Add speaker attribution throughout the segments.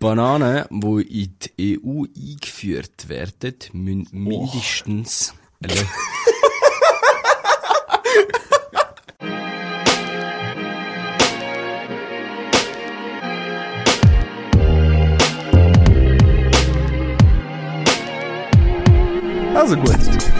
Speaker 1: Bananen, die in die EU eingeführt werden, müssen mindestens... Äh,
Speaker 2: Also gut.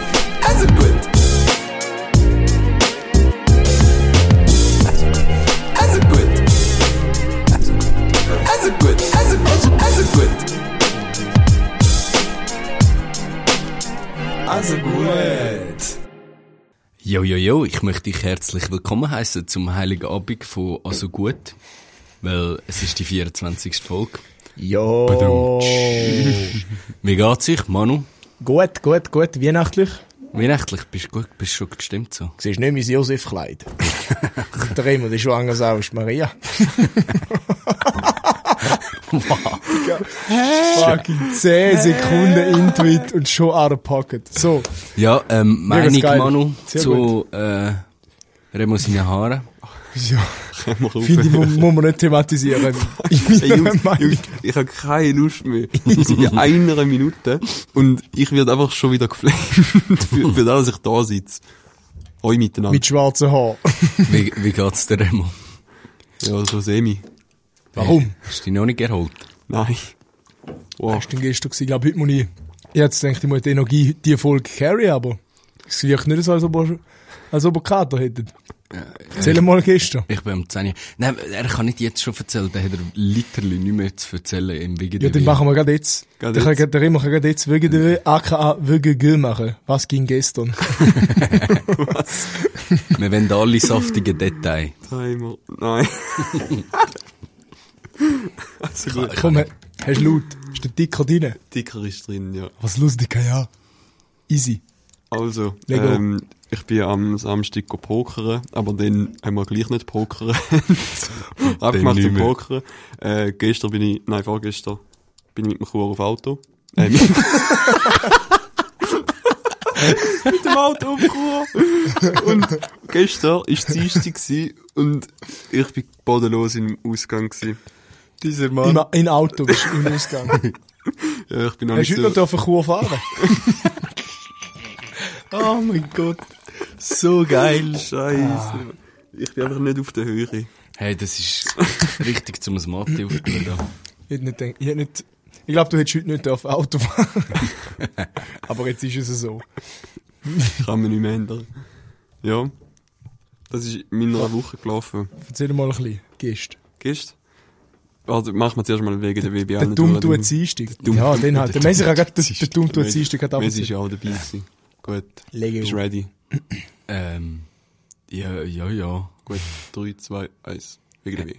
Speaker 1: Jo, ich möchte dich herzlich willkommen heißen zum Heiligen Abend von Also Gut, weil es ist die 24. Folge.
Speaker 2: Jo.
Speaker 1: Wie geht's sich, Manu?
Speaker 2: Gut, gut, gut. Weihnachtlich.
Speaker 1: Weihnachtlich, bist du gut, bist schon gestimmt so?
Speaker 2: Siehst nicht mein Josef-Kleid. Der Remo, der ist schwanger sau, ist Maria. Fucking 10 Sekunden Intuit und schon out of pocket. So.
Speaker 1: Ja, ähm, Meinung. Manu,
Speaker 2: Sehr
Speaker 1: zu, äh, Remo seine Haare.
Speaker 2: Ja. Finde ich, muss, muss man nicht thematisieren. Ich
Speaker 3: Hey,
Speaker 2: bin
Speaker 3: Jungs, ich habe keine Lust mehr. In einer Minute. Und ich werde einfach schon wieder geflamed. für, für das, dass ich da sitze. Euch miteinander.
Speaker 2: mit schwarzen Haaren.
Speaker 1: Wie, wie geht's dir, Remo?
Speaker 3: ja, so semi.
Speaker 2: Warum?
Speaker 1: Hast du dich noch nicht erholt?
Speaker 3: Nein. Wow.
Speaker 2: Das war gestern. Ich glaube, heute muss ich... Ich hätte gedacht, ich muss die Energie, die Folge carry, aber es wirkt nicht so, als ob er, als ob er Kater hätte. Erzähl mal gestern.
Speaker 1: Ich bin am 10. Nein, er kann nicht jetzt schon erzählen, dann hat er literally nicht mehr zu erzählen im Wegen
Speaker 2: Ja, dann machen wir gerade jetzt.
Speaker 3: Gerade
Speaker 2: Dann kann
Speaker 3: jetzt.
Speaker 2: der Remo kann gerade jetzt wegen der aka wegen G machen. Was ging gestern?
Speaker 1: Wir wollen alle saftige Details.
Speaker 3: Timer. Nein. also gut.
Speaker 2: Komm, hast du laut? Ist der Dicker drin?
Speaker 3: Dicker ist drin, ja.
Speaker 2: Was lustig, ja. Easy.
Speaker 3: Also, ähm, ich bin am Samstag pokern, aber dann haben wir gleich nicht pokern. Abgemacht zum. Pokern. Äh, gestern bin ich, nein, vorgestern bin ich mit dem Chur auf Auto. Äh, mit, mit dem Auto auf Chur. Und gestern ist es Dienstag und ich bin bodenlos im Ausgang gewesen.
Speaker 1: Dieser
Speaker 2: Im, in Auto bist du im Ausgang.
Speaker 3: Ja, ich bin noch
Speaker 2: Hast
Speaker 3: nicht
Speaker 2: du heute
Speaker 3: so,
Speaker 2: noch auf Kur fahren?
Speaker 1: Oh mein Gott. So geil.
Speaker 3: Scheiße. Ich bin einfach nicht auf der Höhe.
Speaker 1: Hey, das ist richtig zum Mathe aufgeben. da.
Speaker 2: Ich hätte nicht gedacht, ich hätte nicht, ich glaube, du hättest heute nicht auf Auto fahren. Aber jetzt ist es so.
Speaker 3: Kann man nicht mehr ändern. Ja. Das ist in meiner Woche gelaufen.
Speaker 2: Erzähl mal ein bisschen. Gehst.
Speaker 3: Gehst Also, machen wir zuerst mal wegen der WBL.
Speaker 2: Der dumm tut Dienstag. Ja, den hat. Der Messi hat gerade, der,
Speaker 3: Dienstag.
Speaker 2: der dumm tut Dienstag hat
Speaker 3: Messi ist ja auch dabei gewesen. Gut.
Speaker 2: Lego.
Speaker 3: Bist du ready?
Speaker 1: Ähm, ja, ja, ja.
Speaker 3: Gut. 3, 2, 1. Wegen der W.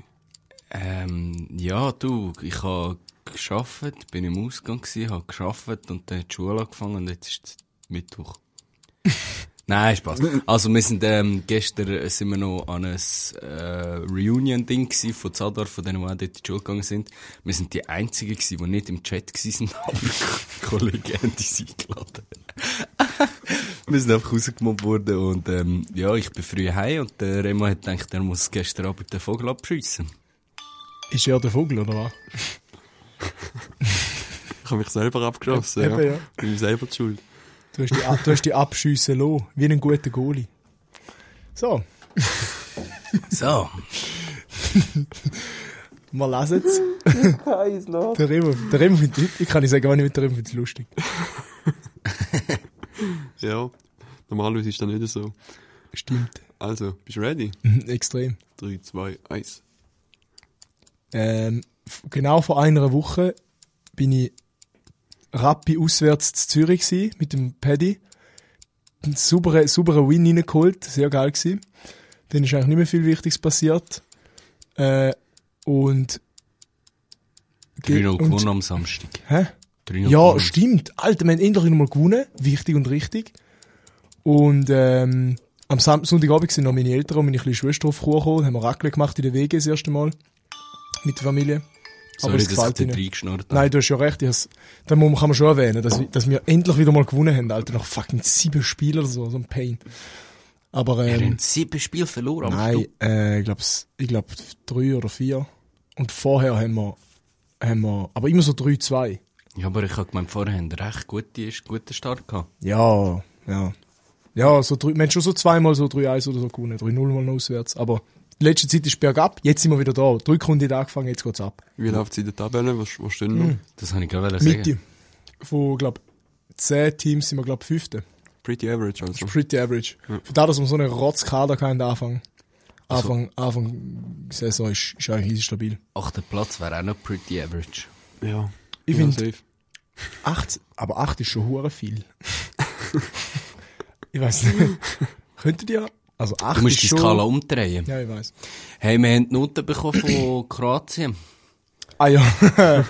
Speaker 1: Ähm, ja, du, ich habe geschafft, bin im Ausgang gsi, habe geschafft und dann hat die Schule angefangen und jetzt ist es Mittwoch. Nein, Spaß. Also wir sind ähm, gestern sind wir noch an ein äh, Reunion-Ding gsi von Zadar, von denen, die auch dort in die Schule gegangen sind. Wir sind die Einzigen gsi, die nicht im Chat gsi sind, aber Kollegen haben uns eingeladen. wir sind einfach rausgemobbt worden und ähm, ja, ich bin früh heim und der Remo hat gedacht, er muss gestern Abend den Vogel abschiessen.
Speaker 2: Ist er der Vogel, oder was?
Speaker 3: Ich habe mich selber abgeschossen.
Speaker 2: Eben,
Speaker 3: ja.
Speaker 2: ja.
Speaker 3: Bin ich selber die schuld.
Speaker 2: Du hast die, du hast die Abschüsse lassen, wie ein guter Goalie. So,
Speaker 1: So.
Speaker 2: wir lesen es. Der Remo, der Remo findet, ich kann nicht sagen, wann ich mit der Remo finde lustig.
Speaker 3: Ja. Normalerweise ist das nicht so.
Speaker 2: Stimmt.
Speaker 3: Also, bist du ready?
Speaker 2: Mhm, Extrem.
Speaker 3: 3, 2, 1.
Speaker 2: Ähm, genau vor einer Woche bin ich Rappi auswärts zu Zürich gsi mit dem Paddy. Einen sauberen, sauberen Win reingeholt, sehr geil gsi. Dann ist eigentlich nicht mehr viel Wichtiges passiert. Äh, und...
Speaker 1: 3-0
Speaker 2: und-
Speaker 1: gewonnen am Samstag.
Speaker 2: Hä?
Speaker 1: 3-0
Speaker 2: Ja,
Speaker 1: gewonnen.
Speaker 2: stimmt. Alter, wir haben endlich nochmal gewonnen. Wichtig und richtig. Und ähm, am Sam Sonntagabend sind noch meine Eltern und meine kleine Schwester auf Chur gekommen. Haben wir Raclette gemacht in der WG das erste Mal. Mit der Familie.
Speaker 1: Sorry,
Speaker 2: es
Speaker 1: dass ich
Speaker 2: gefällt
Speaker 1: dir
Speaker 2: ihnen.
Speaker 1: reingeschnurrt.
Speaker 2: Nein, du hast ja recht. Ich has, da muss man, kann man schon erwähnen, dass, wir- dass wir endlich wieder mal gewonnen haben, Alter. Nach fucking sieben Spielen oder so. So ein Pain. Aber
Speaker 1: Wir
Speaker 2: ähm,
Speaker 1: haben sieben Spiele verloren. am
Speaker 2: nein, äh, ich glaube, ich glaub, drei oder vier. Und vorher haben wir haben wir, aber immer so 3-2.
Speaker 1: Ja, aber ich habe gemeint, vorher haben wir recht gute, guten Start gehabt.
Speaker 2: Ja, ja. Ja, so drei, wir haben schon so zweimal so 3-1 oder so gewonnen, 3-0 mal auswärts. Aber die letzte Zeit ist bergab, jetzt sind wir wieder da. Die Rückrunde hat angefangen, jetzt geht's ab.
Speaker 3: Wie läuft es in der Tabelle? Was, was stehen noch?
Speaker 1: Das habe ich gerade sagen.
Speaker 2: Mitte. Von, glaub, 10 Teams sind wir, glaub, fünfte.
Speaker 3: Pretty average also.
Speaker 2: Pretty average. Für das, dass wir so einen Rotzkader hatten Anfang. Anfang, Anfang Saison ist, ist eigentlich easy stabil.
Speaker 1: Achter Platz wäre auch noch pretty average.
Speaker 3: Ja.
Speaker 2: Ich
Speaker 3: Ja,
Speaker 2: find-
Speaker 3: safe.
Speaker 2: Acht, aber acht ist schon hure viel. ich weiß nicht. Könntet ihr, also acht
Speaker 1: Du musst
Speaker 2: ist
Speaker 1: die
Speaker 2: schon...
Speaker 1: Skala umdrehen.
Speaker 2: Ja, ich weiß.
Speaker 1: Hey, wir haben die Noten bekommen von Kroatien.
Speaker 2: Ah ja.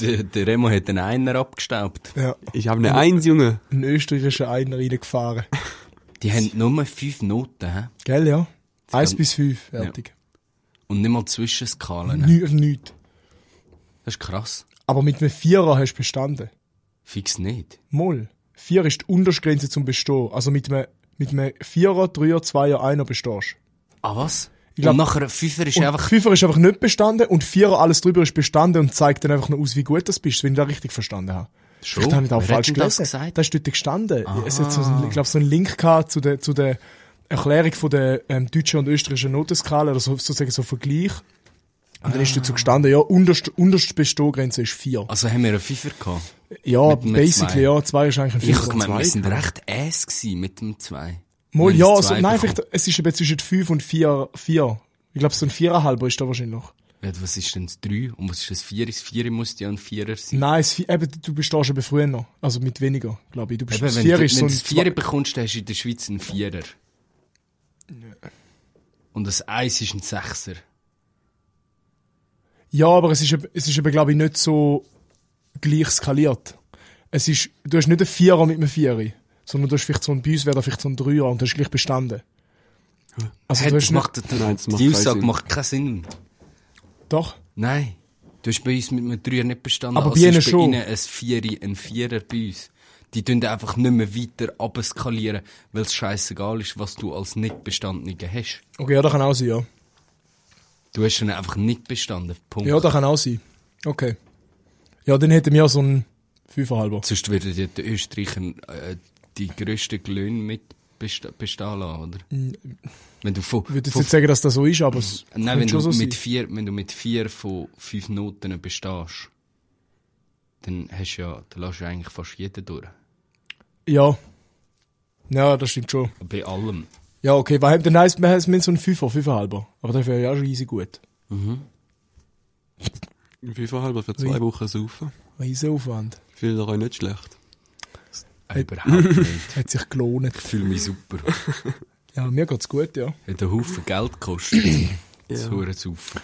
Speaker 1: Der, der Remo hat einen Einer abgestaubt.
Speaker 2: ja.
Speaker 3: Ich habe eine Eins, Junge.
Speaker 2: Ein österreichischer Einer reingefahren.
Speaker 1: Die haben nur fünf Noten, hä?
Speaker 2: Gell, ja? Eins
Speaker 1: kann-
Speaker 2: bis fünf, fertig.
Speaker 1: Und nicht mal Zwischenskalen.
Speaker 2: Nicht, nicht.
Speaker 1: Das ist krass.
Speaker 2: Aber mit einem Vierer hast du bestanden.
Speaker 1: Fix nicht.
Speaker 2: Moll. Vier ist die unterste Grenze zum Bestehen. Also mit einem, mit einem Vierer, Dreier, Zweier, Einer bestehst
Speaker 1: Ah, was?
Speaker 2: Ich glaub-
Speaker 1: und nachher Fünfer ist einfach...
Speaker 2: Fünfer ist einfach nicht bestanden und Vierer alles drüber ist bestanden und zeigt dann einfach noch aus, wie gut das bist, wenn ich das richtig verstanden habe.
Speaker 1: Schon?
Speaker 2: Vielleicht habe ich das auch
Speaker 1: Wer
Speaker 2: falsch
Speaker 1: denn das
Speaker 2: gelesen.
Speaker 1: gesagt?
Speaker 2: Das ist dort gestanden. Es hat so, ich glaube, so einen Link gehabt zu der, zu der Erklärung von der ähm, deutschen und österreichischen Notenskala, oder so, sozusagen so Vergleich. Und dann ist so gestanden, ja, unterst, unterste Bestehgrenze ist vier.
Speaker 1: Also haben wir einen Fünfer gehabt.
Speaker 2: Ja,
Speaker 1: mit
Speaker 2: basically,
Speaker 1: Zwei.
Speaker 2: ja, zwei ist eigentlich ein
Speaker 1: Ich
Speaker 2: Vierer.
Speaker 1: meine, wir sind recht ass gewesen mit dem 2.
Speaker 2: Mal, ja, also, nein, vielleicht, es ist eben zwischen fünf und vier, vier. Ich glaube, so ein Viererhalber ist da wahrscheinlich noch.
Speaker 1: Ja, was ist denn das 3? Und was ist das 4? Das 4 muss ja ein Vierer sein.
Speaker 2: Nein, es, eben, du bestehst eben früher noch. Also mit weniger, glaube ich. Du bist,
Speaker 1: Eben,
Speaker 2: das
Speaker 1: wenn
Speaker 2: Vier
Speaker 1: du,
Speaker 2: ist so
Speaker 1: wenn
Speaker 2: ein
Speaker 1: du das 4 bekommst, dann hast du in der Schweiz einen Vierer. Und das 1 ist ein Sechser.
Speaker 2: Ja, aber es ist, eben- es ist eben, glaube ich, nicht so gleich skaliert. Es ist, du hast nicht einen Vierer mit einem Vierer, sondern du hast vielleicht so ein, bei uns wäre vielleicht so ein Dreier und du hast gleich bestanden. Also
Speaker 1: Hey,
Speaker 2: du
Speaker 1: das macht,
Speaker 2: nicht,
Speaker 3: Nein, das macht
Speaker 1: die
Speaker 3: keinen
Speaker 1: Aussage
Speaker 3: Sinn.
Speaker 1: macht keinen Sinn.
Speaker 2: doch.
Speaker 1: Nein. Du hast bei uns mit einem Dreier nicht bestanden.
Speaker 2: Aber
Speaker 1: also
Speaker 2: bei ihnen
Speaker 1: ist bei
Speaker 2: schon.
Speaker 1: ihnen ein Vierer, ein Vierer bei uns. Die tun einfach nicht mehr weiter abskalieren, weil es scheißegal ist, was du als nicht hast.
Speaker 2: Okay, ja, das kann auch sein, ja.
Speaker 1: Du hast schon einfach nicht bestanden. Punkt.
Speaker 2: Ja, das kann auch sein. Okay. Ja, dann hätten wir so einen Fünferhalber.
Speaker 1: Sonst würden die Österreicher äh, die grössten Löhne mit besta bestehen lassen, oder? Wenn du von,
Speaker 2: Ich würde jetzt
Speaker 1: von
Speaker 2: nicht sagen, dass das so ist, aber es
Speaker 1: Nein, wenn du,
Speaker 2: so
Speaker 1: mit
Speaker 2: sein.
Speaker 1: vier, wenn du mit vier von fünf Noten bestehst, dann hast du ja, dann lässt du eigentlich fast jeden durch.
Speaker 2: Ja. Ja, das stimmt schon.
Speaker 1: Bei allem.
Speaker 2: Ja, okay, weil dann heisst, wir haben so einen Fünfer, Fünferhalber. Aber das wäre ja schon easy gut.
Speaker 3: Ein Fünferhalber für zwei
Speaker 2: Ui.
Speaker 3: Wochen saufen.
Speaker 2: Riesen Aufwand.
Speaker 3: Fühlt ihr euch nicht schlecht.
Speaker 1: Äh, Überhaupt nicht.
Speaker 2: Hat sich gelohnt.
Speaker 1: Ich fühle mich super.
Speaker 2: Ja, mir geht's gut, ja.
Speaker 1: Hat einen Haufen Geld gekostet. Das
Speaker 3: Ja.
Speaker 1: Hure Saufen.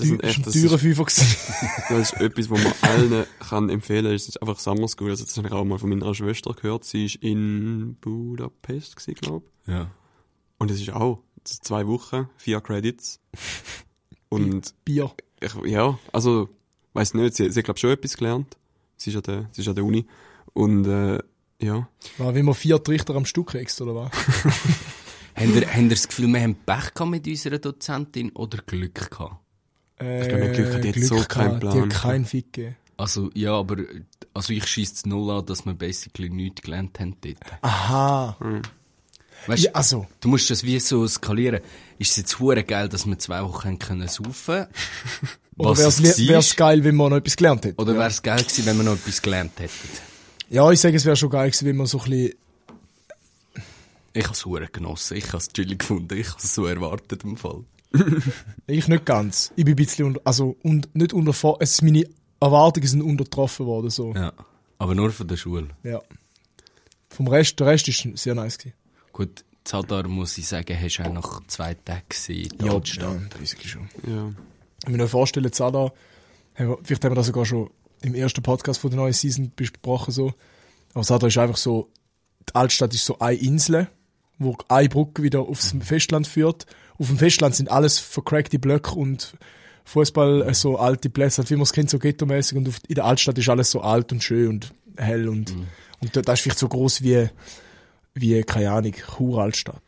Speaker 3: Das, sind echt,
Speaker 2: ein
Speaker 3: das,
Speaker 2: teurer
Speaker 3: ist,
Speaker 2: Fünfer gewesen.
Speaker 3: das ist etwas, was man allen kann empfehlen kann. Es ist einfach Summer School. Also das habe ich auch mal von meiner Schwester gehört. Sie ist in Budapest, glaube ich.
Speaker 1: Ja.
Speaker 3: Und es ist auch das ist zwei Wochen, vier Credits. Und
Speaker 2: Bier.
Speaker 3: ich, ja, also, weiß nicht, sie, sie hat, glaube schon etwas gelernt. Sie ist an der, sie ist an der Uni. Und, äh, ja.
Speaker 2: War wie man vier Trichter am Stück kriegst, oder was?
Speaker 1: Habt ihr, habt ihr das Gefühl, wir haben Pech gehabt mit unserer Dozentin oder Glück gehabt?
Speaker 2: Äh,
Speaker 3: glaub, mit Glück hat jetzt so keinen
Speaker 2: gehabt, Die
Speaker 3: Plan.
Speaker 2: hat keinen Fick gegeben.
Speaker 1: Also, ja, aber, also ich schieße es null an, dass wir basically nichts gelernt haben dort.
Speaker 2: Aha.
Speaker 1: Weißt,
Speaker 2: Ja, also.
Speaker 1: Du musst das wie so skalieren. Ist es jetzt hure geil, dass wir zwei Wochen können saufen?
Speaker 2: Oder
Speaker 1: Was
Speaker 2: wär's,
Speaker 1: es
Speaker 2: geil, wenn man noch etwas gelernt hätte?
Speaker 1: Oder wäre es geil gewesen, wenn wir noch etwas gelernt hätten?
Speaker 2: Ja, ich sage, es wäre schon geil gewesen, wenn man so ein bisschen,
Speaker 1: Ich habe es hure genossen. Ich habe es chillig gefunden. Ich habe es so erwartet im Fall.
Speaker 2: ich nicht ganz. Ich bin ein bisschen unter, also, und, nicht unter, es ist meine Erwartungen sind untertroffen worden, so.
Speaker 1: Ja. Aber nur von der Schule.
Speaker 2: Ja. Vom Rest, der Rest ist sehr nice gewesen.
Speaker 1: Gut, Zadar muss ich sagen, hast du auch nach zwei Tagen gesehen. in
Speaker 2: Ja,
Speaker 1: Deutschland.
Speaker 2: basically schon.
Speaker 3: Ja.
Speaker 2: Ich mir noch vorstellen, Zada, haben wir, vielleicht haben wir das sogar schon im ersten Podcast von der neuen Season besprochen, so. Aber Zada ist einfach so, die Altstadt ist so eine Insel, wo eine Brücke wieder aufs Festland führt. Auf dem Festland sind alles vercrackte Blöcke und Fußball, äh, so alte Plätze, wie man es kennt, so ghetto-mäßig. Und auf, in der Altstadt ist alles so alt und schön und hell und, und da, ist vielleicht so groß wie, wie, keine Ahnung, Chur Altstadt.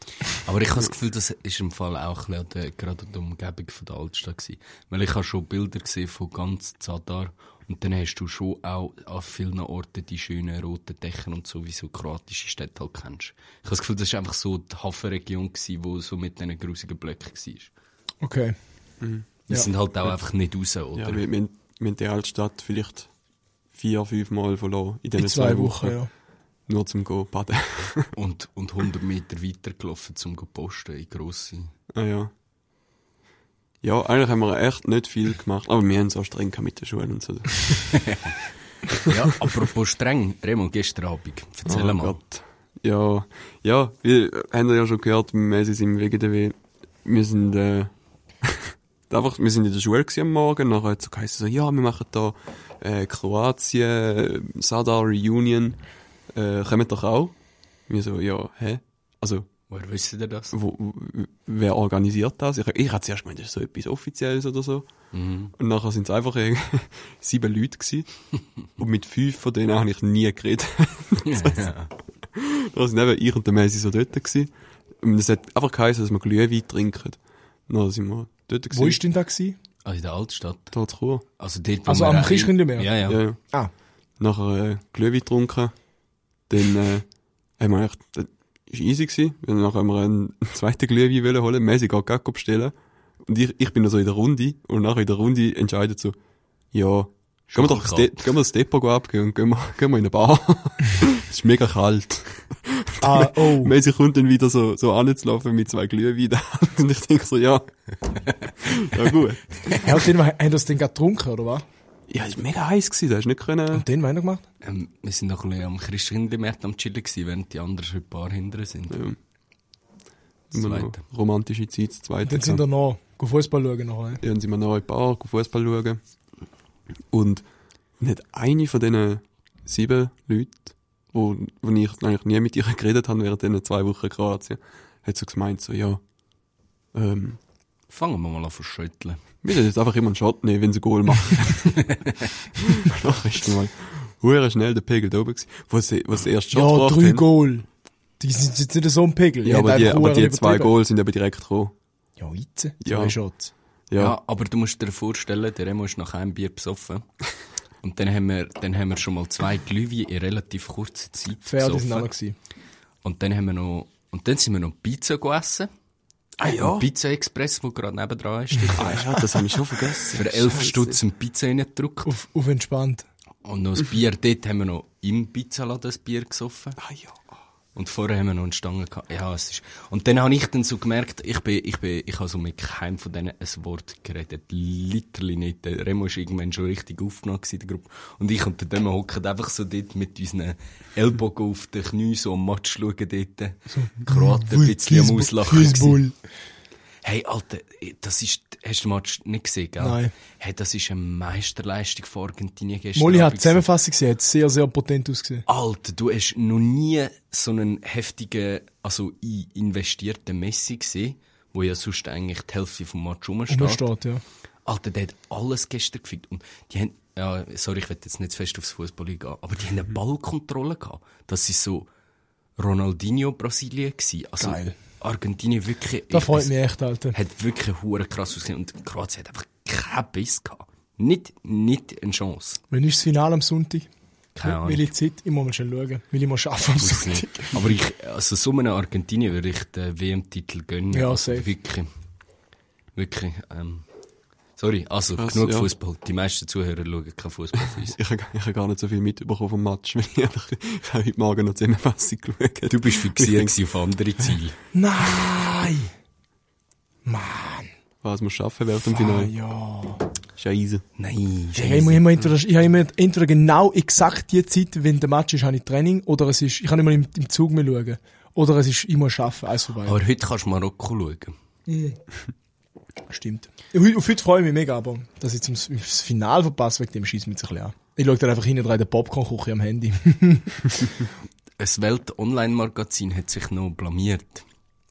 Speaker 1: Aber ich habe das Gefühl, das ist im Fall auch ein bisschen gerade der Umgebung von der Altstadt gewesen. Weil ich habe schon Bilder gesehen von ganz Zadar und dann hast du schon auch an vielen Orten die schönen roten Dächer und so, wie so kroatische Städte halt kennst. Ich habe das Gefühl, das war einfach so die Hafenregion gewesen, wo so mit diesen grusigen Blöcken war.
Speaker 2: Okay.
Speaker 1: Die
Speaker 2: Ja.
Speaker 1: sind halt auch einfach nicht raus, oder?
Speaker 3: Ja, wir, wir, haben- wir haben die Altstadt vielleicht vier, fünf Mal verloren in
Speaker 2: In
Speaker 3: diesen
Speaker 2: zwei Wochen, ja.
Speaker 3: Nur zum Go baden.
Speaker 1: Und, und 100 Meter weitergelaufen, um zu posten in grosse.
Speaker 3: ah, ja. Ja, eigentlich haben wir echt nicht viel gemacht, aber wir haben es auch streng mit der Schule und so.
Speaker 1: Ja, apropos streng, Remo, gestern Abend, erzähl
Speaker 3: Oh
Speaker 1: mal.
Speaker 3: Gott. Ja, ja, wir haben ja schon gehört, wir sind wegen der W. Wir sind, äh, einfach, wir sind in der Schule gewesen am Morgen, nachher hat es so geheißen, so, ja, wir machen da, äh, Kroatien, äh, Sadar Reunion, äh, kommen doch auch? Wir so, ja, hä? Also,
Speaker 1: Woher wisst ihr das?
Speaker 3: wo, wer organisiert das? Ich, ich hatte zuerst gemeint, das ist so etwas Offizielles oder so.
Speaker 1: Mhm.
Speaker 3: Und nachher sind es einfach irgendwie sieben Leute gewesen. Und mit fünf von denen habe ich nie geredet.
Speaker 1: ja.
Speaker 3: Da sind eben ich und der Messi so dort gewesen. Und es hat einfach geheißen, dass wir Glühwein trinken. Dann sind wir dort gewesen.
Speaker 2: Wo ist denn da gewesen?
Speaker 1: Also in der Altstadt.
Speaker 3: Da zu Chur.
Speaker 1: Also dort,
Speaker 2: Also
Speaker 1: wir
Speaker 2: am Christkindlmeer?
Speaker 1: Ja, ja.
Speaker 3: Ja, ja.
Speaker 2: Ah,
Speaker 3: Nachher äh, Glühwein getrunken. Dann äh, haben wir echt, das ist easy gewesen. Nachher haben wir einen zweiten Glühwein wollen holen. Messi geht gar bestellen. Und ich, ich bin da so in der Runde. Und nachher in der Runde entscheidet so, ja, gehen wir doch das. De gehen wir das Depot abgeben und gehen wir, gehen wir in eine Bar. es ist mega kalt.
Speaker 2: ah oh.
Speaker 3: Messi kommt dann wieder so, so anzulaufen mit zwei Glühwein in der Hand. Und ich denke so, ja. ja, gut.
Speaker 2: Dann haben das dann gerade getrunken, oder was?
Speaker 3: Ja, es war mega heiß gewesen, da hast du nicht können.
Speaker 2: Und den weiter gemacht?
Speaker 1: Ähm, wir sind noch ein bisschen am Christkindlmarkt am Chillen gewesen, während die anderen schon ein paar hinten sind.
Speaker 3: Ja.
Speaker 1: Zweite.
Speaker 3: romantische Zeit, das zweite.
Speaker 2: Dann sind wir noch Fußball schauen nachher.
Speaker 3: Ja, dann sind wir noch ein paar, Fußball schauen. Und nicht eine von diesen sieben Leuten, wo, wo ich eigentlich nie mit ihr geredet habe während diesen zwei Wochen in Kroatien, hat so gemeint, so, ja, ähm,
Speaker 1: Fangen wir mal an zu
Speaker 3: wir sollen jetzt einfach immer einen Shot nehmen, wenn sie Goal machen. Ist dann mal hure schnell der Pegel da oben gewesen. Wo sie erst Shot
Speaker 2: Ja, drei
Speaker 3: haben.
Speaker 2: Goal. Die sind jetzt nicht so ein Pegel.
Speaker 3: Ja, aber die, aber die zwei. Goals sind eben direkt gekommen.
Speaker 2: Ja, jetzt.
Speaker 3: Ja.
Speaker 2: Zwei Shots.
Speaker 1: Ja.
Speaker 3: Ja.
Speaker 1: aber du musst dir vorstellen, der Remo ist nach einem Bier besoffen. Und dann haben wir, dann haben wir schon mal zwei Glühwein in relativ kurzer Zeit
Speaker 2: Fair, die sind.
Speaker 1: Und dann haben wir noch, und dann sind wir noch Pizza gegessen.
Speaker 3: Ah ja?
Speaker 1: Ein Pizza Express, wo gerade nebendran ist.
Speaker 3: Ah ja, das habe ich schon vergessen.
Speaker 1: Für 11
Speaker 3: Scheiße.
Speaker 1: Stutz ein Pizza reingedrückt.
Speaker 2: Auf, auf entspannt.
Speaker 1: Und noch ein Bier, dort haben wir noch im Pizzaladen ein Bier gesoffen.
Speaker 3: Ah ja.
Speaker 1: Und vorher haben wir noch eine Stange gehabt. Ja, es ist, und dann habe ich dann so gemerkt, ich bin, ich bin, ich habe so mit keinem von denen ein Wort geredet. Literally nicht. Der Remo ist irgendwann schon richtig aufgenommen in der Gruppe. Und ich und der Dömer hocken einfach so dort mit unseren Ellbogen auf den Knien so am Match schauen dort. Kroaten ein bisschen am Auslachen. Hey, Alter, das ist, hast du Match nicht gesehen, gell?
Speaker 2: Nein.
Speaker 1: Hey, das ist eine Meisterleistung von Argentinien gestern.
Speaker 2: Molly hat die Zusammenfassung gesehen, hat sehr, sehr potent ausgesehen.
Speaker 1: Alter, du hast noch nie so einen heftigen, also in- investierten Messi gesehen, wo ja sonst eigentlich die Hälfte vom Match rumsteht.
Speaker 2: Umsteht, ja.
Speaker 1: Alter, der hat alles gestern gefickt. Und die haben, ja, sorry, ich will jetzt nicht zu fest aufs Fußball gehen, aber die haben eine Ballkontrolle gehabt. Das ist so Ronaldinho Brasilien gewesen. Also
Speaker 2: Geil.
Speaker 1: Argentinien wirklich.
Speaker 2: Das freut mich echt, Alter.
Speaker 1: hat wirklich hure krass ausgesehen. Und Kroatien hat einfach keinen Biss gehabt. Nicht, nicht eine Chance.
Speaker 2: Wann ist das Finale am Sonntag?
Speaker 1: Keine Ahnung.
Speaker 2: Welche Zeit? Ich muss mal schnell schauen. Weil ich muss arbeiten am Sonntag.
Speaker 1: Aber ich, also so einem Argentinien würde ich den WM-Titel gönnen.
Speaker 2: Ja,
Speaker 1: also
Speaker 2: safe.
Speaker 1: Wirklich. Wirklich, ähm, sorry, also
Speaker 3: Krass,
Speaker 1: genug
Speaker 3: ja.
Speaker 1: Fußball. Die meisten Zuhörer schauen kein Fußball für uns.
Speaker 3: Ich habe gar nicht so viel mitbekommen vom Match, weil ich, ich habe heute Morgen noch Zusammenfassung geschaut.
Speaker 1: Du bist fixiert auf andere Ziele.
Speaker 2: Nein! Mann.
Speaker 3: Was wir schaffen während dem Finale.
Speaker 2: ja.
Speaker 3: Scheiße.
Speaker 1: Nein,
Speaker 2: Ich habe immer, entweder, ich habe immer entweder genau exakt die Zeit, wenn der Match ist, habe ich Training, oder es ist, ich kann nicht mehr im, im Zug mehr schauen. Oder es ist, ich muss arbeiten, eins vorbei.
Speaker 1: Aber heute kannst du Marokko schauen.
Speaker 2: Stimmt. Auf heute freue ich mich mega, aber dass ich zum das Finale verpasse, wegen dem jetzt ein bisschen an. Ich schaue dann einfach hinten dran in der Popcorn-Küche am Handy.
Speaker 1: Ein Welt-Online-Magazin hat sich noch blamiert.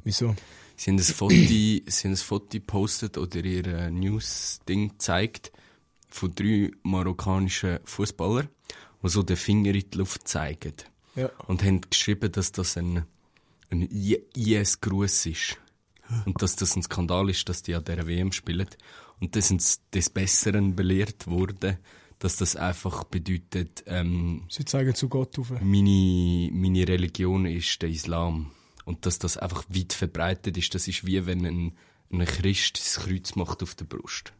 Speaker 2: Wieso?
Speaker 1: Sie haben ein Foto, sie haben ein Foto gepostet oder ihr äh, News-Ding gezeigt von drei marokkanischen Fußballern, die so den Finger in die Luft zeigen.
Speaker 2: Ja.
Speaker 1: Und haben geschrieben, dass das ein ein IS-Gruß ist. Und dass das ein Skandal ist, dass die an dieser WM spielen. Und das sind sie des Besseren belehrt worden, dass das einfach bedeutet, ähm,
Speaker 2: Sie zeigen zu Gott auf.
Speaker 1: meine, meine Religion ist der Islam. Und dass das einfach weit verbreitet ist, das ist wie wenn ein, ein Christ das Kreuz macht auf der Brust.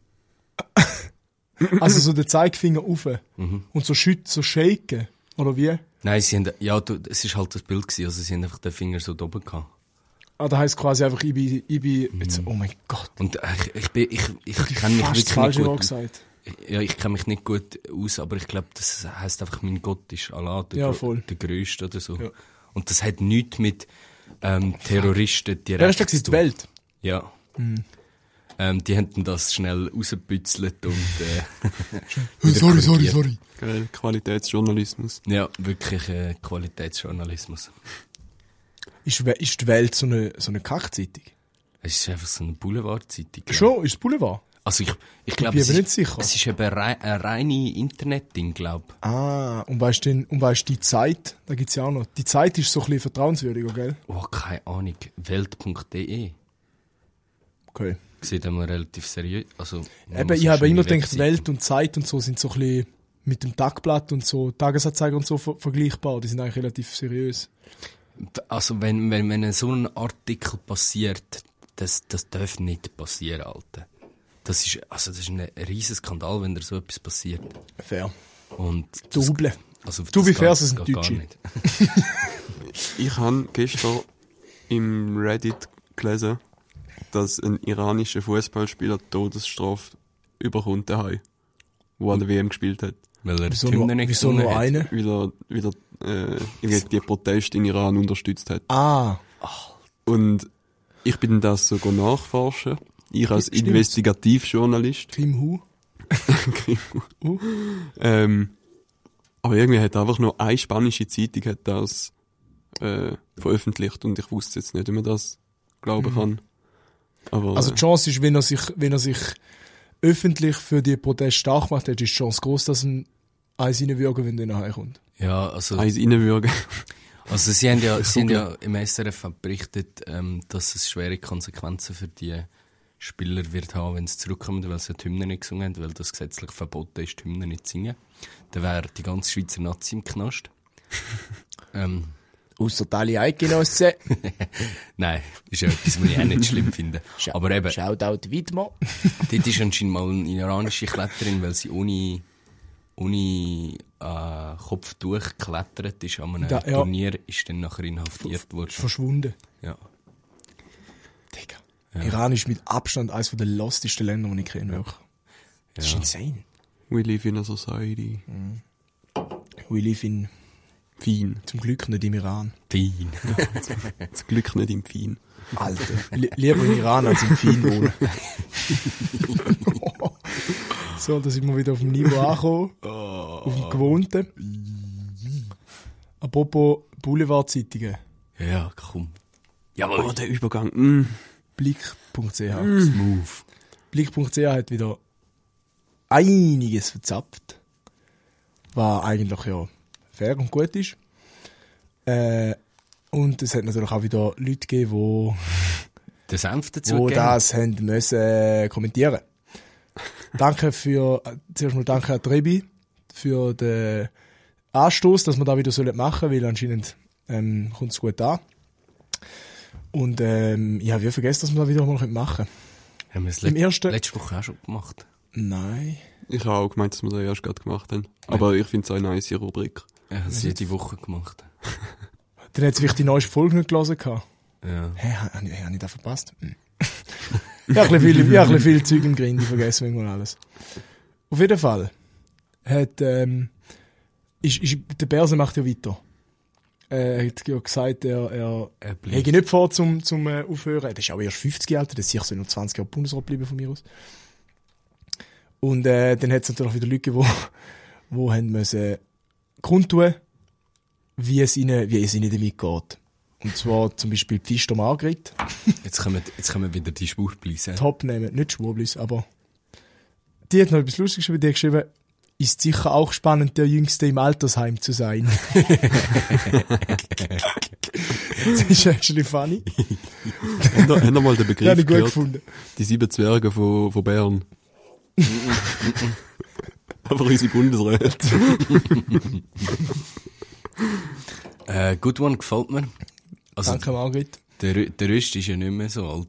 Speaker 2: Also so den Zeigefinger auf.
Speaker 1: Mhm.
Speaker 2: Und so schüt, so shaken. Oder wie?
Speaker 1: Nein, sie haben, ja, du, es ist halt das Bild gewesen, also sie haben einfach den Finger so da oben gehabt.
Speaker 2: Ah, da heisst quasi einfach, ich bin, ich bin, jetzt,
Speaker 1: Mhm.
Speaker 2: oh mein Gott.
Speaker 1: Und äh, ich, ich bin, ich, ich, ich kenne mich wirklich
Speaker 2: falsche
Speaker 1: nicht gut.
Speaker 2: gesagt.
Speaker 1: Ja, ich kenne mich nicht gut aus, aber ich glaube, das heißt einfach, mein Gott ist Allah, der,
Speaker 2: Ja, voll.
Speaker 1: der Größte oder so.
Speaker 2: Ja.
Speaker 1: Und das hat nichts mit ähm, Terroristen direkt
Speaker 2: da
Speaker 1: zu
Speaker 2: gewesen? Die. Welt?
Speaker 1: Ja.
Speaker 2: Mhm.
Speaker 1: Ähm, die haben das schnell rausgebützelt und äh,
Speaker 2: Sorry, sorry, sorry.
Speaker 3: Geil, Qualitätsjournalismus.
Speaker 1: Ja, wirklich äh, Qualitätsjournalismus.
Speaker 2: Ist, ist die Welt so eine, so eine Kackzeitung?
Speaker 1: Es ist einfach so eine Boulevardzeitung. glaub
Speaker 2: Schon? Ist es Boulevard?
Speaker 1: Also ich, ich glaube,
Speaker 2: bin
Speaker 1: es, ist-
Speaker 2: sicher.
Speaker 1: es ist eben rei ein reine Internet-Ding, glaube
Speaker 2: Ah, und weißt du, und weißt die Zeit? Da gibt's ja auch noch. Die Zeit ist so ein bisschen vertrauenswürdiger, gell?
Speaker 1: Oh, keine Ahnung. Welt.de.
Speaker 2: Okay.
Speaker 1: Sieht einmal relativ seriös. Also,
Speaker 2: Eben, ich
Speaker 1: ja
Speaker 2: habe immer gedacht, Welt und Zeit und so sind so ein bisschen mit dem Tagblatt und so, Tagesanzeiger und so ver vergleichbar. Die sind eigentlich relativ seriös.
Speaker 1: Also, wenn, wenn, wenn so ein Artikel passiert, das, das darf nicht passieren, Alter. Das ist, also, das ist ein riesen Skandal, wenn da so etwas passiert.
Speaker 2: Fair.
Speaker 1: Und das,
Speaker 2: Double.
Speaker 1: also,
Speaker 2: Du, wie fair
Speaker 1: geht gar
Speaker 2: Deutsche?
Speaker 1: nicht.
Speaker 3: Ich habe gestern im Reddit gelesen, dass ein iranischer Fußballspieler Todesstrafe überkommt daheim, wo an der WM gespielt hat.
Speaker 1: Weil er
Speaker 2: Wieso
Speaker 1: Hymne
Speaker 2: nur,
Speaker 1: nicht
Speaker 2: wieso nur
Speaker 1: hat.
Speaker 2: eine?
Speaker 3: Weil er, weil er äh, gegen die Proteste in Iran unterstützt hat.
Speaker 2: Ah,
Speaker 3: Und ich bin das sogar nachforschen. Ich als
Speaker 2: Stimmt's?
Speaker 3: Investigativjournalist.
Speaker 2: Kim Hu. Uh.
Speaker 3: Ähm, aber irgendwie hat einfach nur eine spanische Zeitung hat das äh, veröffentlicht und ich wusste jetzt nicht, wie man das glauben kann. Aber
Speaker 2: Also die
Speaker 3: äh,
Speaker 2: Chance ist, wenn er sich, wenn er sich öffentlich für die Proteste stark macht, hat, ist die Chance groß, dass ein eins reinwürgen, wenn er nachher kommt.
Speaker 1: Ja, also,
Speaker 3: eins reinwürgen.
Speaker 1: also sie haben ja, sie haben ja im SRF berichtet, ähm, dass es schwere Konsequenzen für die Spieler wird haben, wenn sie zurückkommen, weil sie die Hymne nicht gesungen haben, weil das gesetzlich verboten ist, die Hymne nicht zu singen. Dann wäre die ganze Schweizer Nazi im Knast. ähm,
Speaker 2: Ausser alle Eidgenossen.
Speaker 1: nein, ist ja etwas, was ich auch nicht schlimm finde. Aber eben,
Speaker 2: Shoutout Widmer.
Speaker 1: Dort ist anscheinend mal eine iranische Kletterin, weil sie ohne, ohne äh, Kopftuch geklettert ist an einem
Speaker 2: Da- ja.
Speaker 1: Turnier, ist dann nachher inhaftiert worden.
Speaker 2: Verschwunden.
Speaker 1: Ja.
Speaker 2: Digga. Iran ist mit Abstand eines der lostesten Länder, die ich kenne. wirklich. Das ist
Speaker 1: Ja.
Speaker 2: insane.
Speaker 3: We live in a society.
Speaker 2: We live in,
Speaker 3: Fein.
Speaker 2: zum Glück nicht im Iran.
Speaker 1: Fein.
Speaker 3: Zum Glück nicht im Fein.
Speaker 2: Alter. Li lieber im Iran als im Fin wohnen. so, da sind wir wieder auf dem Niveau angekommen. Auf dem Gewohnten. Apropos Boulevardzeitungen.
Speaker 1: ja, komm.
Speaker 3: Oh,
Speaker 1: Jawohl.
Speaker 3: der Übergang. Mm.
Speaker 2: Blick.ch.
Speaker 1: Smooth.
Speaker 2: Blick.ch hat wieder einiges verzapft. Was eigentlich ja fair und gut ist. Äh, und es hat natürlich auch wieder Leute gegeben, die
Speaker 1: Den Senf dazu
Speaker 2: wo das haben müssen äh, kommentieren. Danke für, zuerst mal danke an Trebi für den Anstoß, dass wir da wieder sollen machen, weil anscheinend ähm, kommt es gut an. Und ähm, ich habe vergessen, dass wir da wieder mal machen können.
Speaker 1: Haben wir es
Speaker 2: Im ersten-
Speaker 1: letzte Woche auch schon gemacht.
Speaker 2: Nein.
Speaker 3: Ich habe auch gemeint, dass wir das erst gerade gemacht haben. Aber ich finde es eine nice Rubrik.
Speaker 1: Ich habe es jede Woche gemacht.
Speaker 2: Dann hat es vielleicht die neueste Folge nicht gelesen. gehabt.
Speaker 1: Ja.
Speaker 2: Hä, habe ich, hab ich das verpasst? Hm. Habe ein bisschen viel, habe ein bisschen viel Zeug im Grind, ich vergesse manchmal alles. Auf jeden Fall hat, ähm, ist, ist, der Berse macht ja weiter. Er hat ja gesagt, er, er
Speaker 1: Er
Speaker 2: hätte nicht vor zum, zum äh, Aufhören. Er ist auch erst 50 Jahre alt, das sicher so noch 20 Jahre Bundesrat bleiben von mir aus. Und äh, dann hat es natürlich wieder Leute, die wo haben müssen kundtun, wie es ihnen, wie es ihnen damit geht. Und zwar zum Beispiel Pfister Margrit,
Speaker 1: Jetzt kommen, jetzt kommen wieder die Schwurblis.
Speaker 2: top nehmen, nicht Schwurblis, aber die hat noch etwas Lustiges geschrieben, die hat geschrieben, ist sicher auch spannend, der Jüngste im Altersheim zu sein. Das ist actually funny.
Speaker 3: Habt ihr mal den Begriff
Speaker 2: gut
Speaker 3: gehört?
Speaker 2: gefunden.
Speaker 3: Die sieben Zwerge von, von Bern. Aber unsere Bundesräte.
Speaker 1: Äh, Good One gefällt mir. Also,
Speaker 2: Danke, Margrit.
Speaker 1: der, der Rüst ist ja nicht mehr so alt.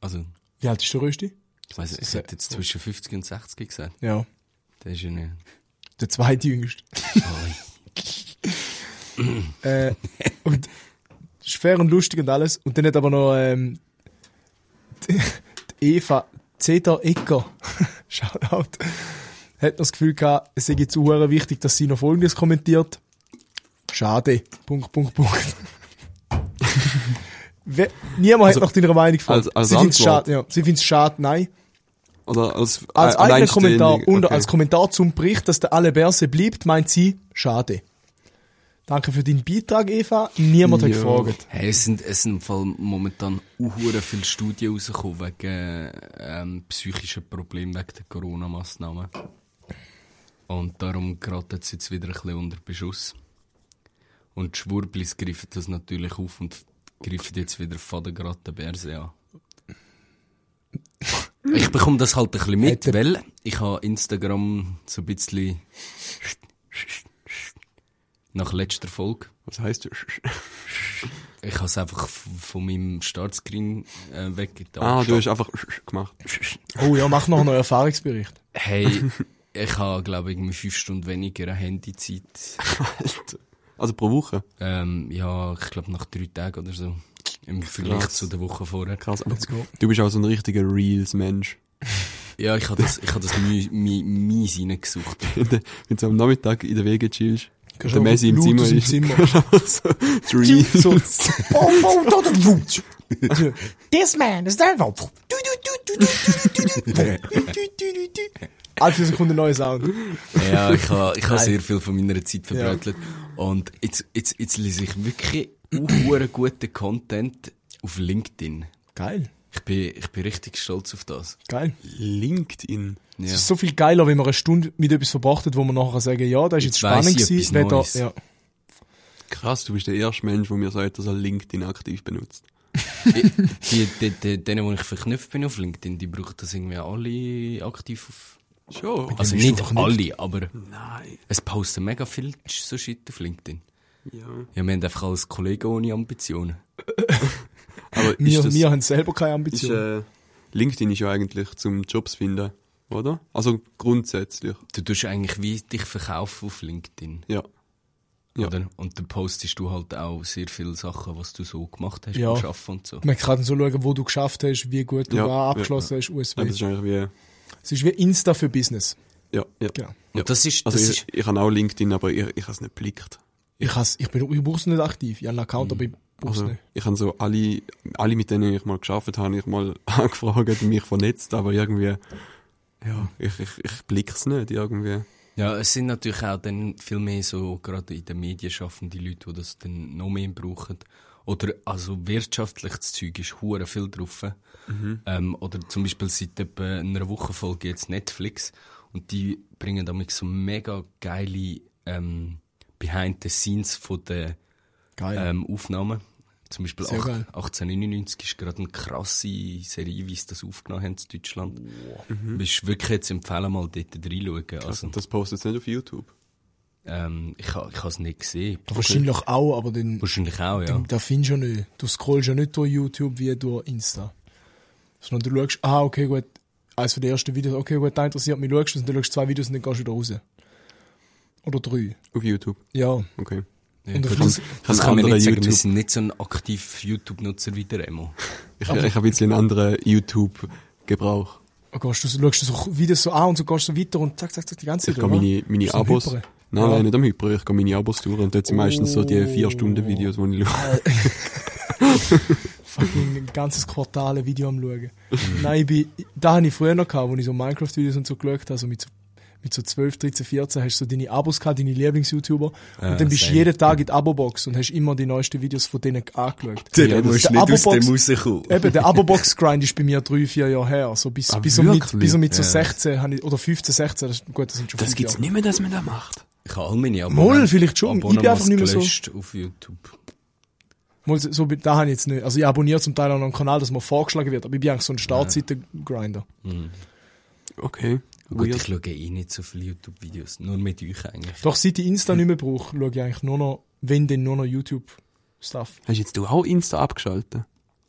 Speaker 1: Also,
Speaker 2: Wie alt ist der Rösti?
Speaker 1: ich weiss, ich hätte jetzt zwischen 50 und 60 gesagt.
Speaker 2: Ja.
Speaker 1: Der ist ja nicht.
Speaker 2: Der zweitjüngste. äh, und ist fair und lustig und alles. Und dann hat aber noch ähm, die, die Eva Zeta Ecker, Shoutout, hat noch das Gefühl gehabt, es sei zu wichtig, dass sie noch Folgendes kommentiert. Schade. Punkt, Punkt, Punkt. Wer- Niemand
Speaker 3: Also,
Speaker 2: hat nach deiner Meinung gefragt.
Speaker 3: als- als
Speaker 2: sie findet es schade, ja. Sie findet es schade, nein.
Speaker 3: Oder als,
Speaker 2: Als
Speaker 3: äh,
Speaker 2: eigener Kommentar,
Speaker 3: Okay.
Speaker 2: als Kommentar zum Bericht, dass der alle Berse bleibt, meint sie, schade. Danke für deinen Beitrag, Eva. Niemand hat
Speaker 3: Ja.
Speaker 2: gefragt.
Speaker 1: Hey, es sind, es sind im Fall momentan hure viele Studien rausgekommen wegen ähm, psychischen Problemen wegen der Corona-Massnahmen. Und darum geraten sie jetzt wieder ein bisschen unter Beschuss. Und die Schwurblis greifen das natürlich auf und greifen jetzt wieder Fadengratte Berse an. Ich bekomme das halt ein bisschen mit, weil ich habe Instagram so ein bisschen nach letzter Folge
Speaker 3: Was heisst das?
Speaker 1: ich habe es einfach von meinem Startscreen äh, weggetan.
Speaker 3: Ah, du hast einfach gemacht.
Speaker 2: Oh ja, mach noch einen Erfahrungsbericht.
Speaker 1: Hey, ich habe, glaube ich, irgendwie fünf Stunden weniger Handyzeit.
Speaker 3: Alter. Also pro Woche.
Speaker 1: Ähm, ja, ich glaube nach drei Tagen oder so. Im Vergleich
Speaker 3: Krass.
Speaker 1: zu der Woche vorher.
Speaker 3: Krass. Aber
Speaker 2: Let's go.
Speaker 3: du bist auch so ein richtiger Reels-Mensch.
Speaker 1: Ja, ich habe das, ich habe das my, my, mies reingesucht.
Speaker 3: Wenn du wenn du am Nachmittag in der Wege chillst,
Speaker 2: Kannst
Speaker 3: der Messi im Zimmer ist,
Speaker 2: Zimmer.
Speaker 3: so Reels.
Speaker 2: So, oh, oh, da, da, wutsch. Also, This man is there. Du, alle Sekunde neuer Sound.
Speaker 1: ja, ich habe ich ha sehr viel von meiner Zeit verbrötelt. Ja. Und jetzt, jetzt, jetzt lese ich wirklich auch guten Content auf LinkedIn.
Speaker 2: Geil.
Speaker 1: Ich bin, ich bin richtig stolz auf das.
Speaker 2: Geil.
Speaker 3: LinkedIn.
Speaker 1: Ja.
Speaker 2: Es ist so viel geiler, wenn man eine Stunde mit etwas verbracht hat, wo man nachher sagen, ja, das ist jetzt,
Speaker 1: jetzt
Speaker 2: spannend gewesen. Da, ja.
Speaker 3: Krass, du bist der erste Mensch, der mir sagt, dass er LinkedIn aktiv benutzt.
Speaker 1: die, die, die, denen, die ich verknüpft bin auf LinkedIn, die brauchen das irgendwie alle aktiv auf
Speaker 3: Schon.
Speaker 1: Also nicht alle, aber
Speaker 3: Nein.
Speaker 1: es posten mega viel so Shit auf LinkedIn.
Speaker 3: Ja.
Speaker 1: Ja, wir haben einfach als Kollegen ohne Ambitionen.
Speaker 3: Aber ist
Speaker 2: Wir,
Speaker 3: das,
Speaker 2: wir haben selber keine
Speaker 3: ist,
Speaker 2: Ambitionen.
Speaker 3: äh, LinkedIn ist ja eigentlich zum Jobs finden, oder? Also grundsätzlich.
Speaker 1: Du tust eigentlich wie dich verkaufen auf LinkedIn.
Speaker 3: Ja. Ja.
Speaker 1: Oder? Und dann postest du halt auch sehr viele Sachen, was du so gemacht hast
Speaker 2: Ja.
Speaker 1: beim Arbeiten und so.
Speaker 2: Man kann so schauen, wo du geschafft hast, wie gut du
Speaker 3: Ja,
Speaker 2: war,
Speaker 3: ja,
Speaker 2: abgeschlossen hast, USB.
Speaker 3: Ja, das ist eigentlich wie,
Speaker 2: Es ist wie Insta für Business.
Speaker 3: ja, ja.
Speaker 2: Genau.
Speaker 1: Und das ist,
Speaker 3: Also
Speaker 1: das
Speaker 3: ich,
Speaker 1: ist,
Speaker 3: ich habe auch LinkedIn, aber ich, ich habe es nicht geblickt.
Speaker 2: Ich, has, ich, bin, ich brauche es nicht aktiv. Ich habe einen Account, aber ich brauche es
Speaker 3: Also,
Speaker 2: nicht.
Speaker 3: ich habe so alle, alle mit denen ich mal geschafft habe, ich mal angefragt und mich vernetzt, aber irgendwie, ja, ich, ich, ich blick's nicht irgendwie.
Speaker 1: ja, es sind natürlich auch dann viel mehr so, gerade in den Medien schaffende Leute, die das dann noch mehr brauchen. Oder, also wirtschaftliches Zeug ist hure viel drauf. Ähm, oder zum Beispiel seit etwa einer Woche folge jetzt Netflix und die bringen damit so mega geile ähm, Behind the Scenes von den ähm, Aufnahmen. Zum Beispiel
Speaker 2: Sehr
Speaker 1: ach-
Speaker 2: geil.
Speaker 1: 1899 ist gerade eine krasse Serie, wie sie das aufgenommen haben in Deutschland. Mhm. Ist wirklich jetzt empfehlen, mal dort reinschauen. Also,
Speaker 3: das postet nicht auf YouTube.
Speaker 1: Ähm, ich ha- ich habe es nicht gesehen.
Speaker 2: Wahrscheinlich auch, aber den,
Speaker 1: Wahrscheinlich auch, ja.
Speaker 2: den, den findest du ja nicht. Du scrollst ja nicht durch YouTube wie durch Insta. Sondern du schaust, ah, okay, gut, eines von den ersten Videos, okay, gut, da interessiert mich, schaust du und dann schaust du zwei Videos und dann gehst du wieder raus. Oder drei.
Speaker 3: Auf YouTube.
Speaker 2: Ja.
Speaker 3: Okay.
Speaker 1: ja
Speaker 2: Und
Speaker 1: das,
Speaker 2: das-
Speaker 1: das, kann man nicht sagen. Wir
Speaker 3: YouTube.
Speaker 1: sind nicht so ein aktiv YouTube-Nutzer wie der Emo.
Speaker 3: Ich, ich habe ein bisschen einen anderen YouTube-Gebrauch.
Speaker 2: Und gehst du, so- schaust du so Videos so an und so gehst du weiter und zack, zack, zack, die ganze
Speaker 3: Ich
Speaker 2: Zeit.
Speaker 3: gehe
Speaker 2: oder?
Speaker 3: meine, meine Abos.
Speaker 2: Hyperen?
Speaker 3: Nein,
Speaker 2: Ja.
Speaker 3: nein, nicht am Hyper. Ich gehe meine Abos durch und dort sind meistens so die vier Stunden Videos, die ich schaue.
Speaker 2: fucking ein ganzes Quartal ein Video am schauen. Nein, ich bin, da habe ich früher noch gehabt, wo ich so Minecraft-Videos und so geschaut habe, also mit so, mit so 12, 13, 14 hast du so deine Abos gehabt, deine Lieblings-YouTuber.
Speaker 1: Ah,
Speaker 2: und dann bist du jeden Tag in die Abo-Box und hast immer die neuesten Videos von denen angeschaut.
Speaker 3: Der Ja, musst
Speaker 1: nicht aus dem rauskommen.
Speaker 2: Eben, der Abo-Box-Grind ist bei mir drei, vier Jahre her. So bis,
Speaker 3: Ah,
Speaker 2: bis, so mit, bis so mit so
Speaker 1: Ja.
Speaker 2: 16 habe ich, oder 15, 16, das, gut, das sind schon
Speaker 3: Das gibt's
Speaker 2: Jahre.
Speaker 3: nicht mehr, dass man das macht.
Speaker 1: Ich habe all meine
Speaker 2: Moll,
Speaker 1: Abonnements-
Speaker 2: vielleicht schon. Ich bin einfach nicht mehr so-
Speaker 1: auf YouTube.
Speaker 2: Mal so, da habe ich jetzt nicht. Also ich abonniere zum Teil auch noch einen Kanal, dass mir vorgeschlagen wird, aber ich bin eigentlich so ein Startseiten-Grinder.
Speaker 3: Okay.
Speaker 1: Gut,
Speaker 3: Weird.
Speaker 1: ich schaue eh nicht so viele YouTube-Videos, nur mit euch eigentlich.
Speaker 2: Doch seit ich Insta nicht mehr brauche, schaue ich eigentlich nur noch, wenn denn nur noch YouTube-Stuff.
Speaker 3: Hast jetzt du auch Insta abgeschaltet?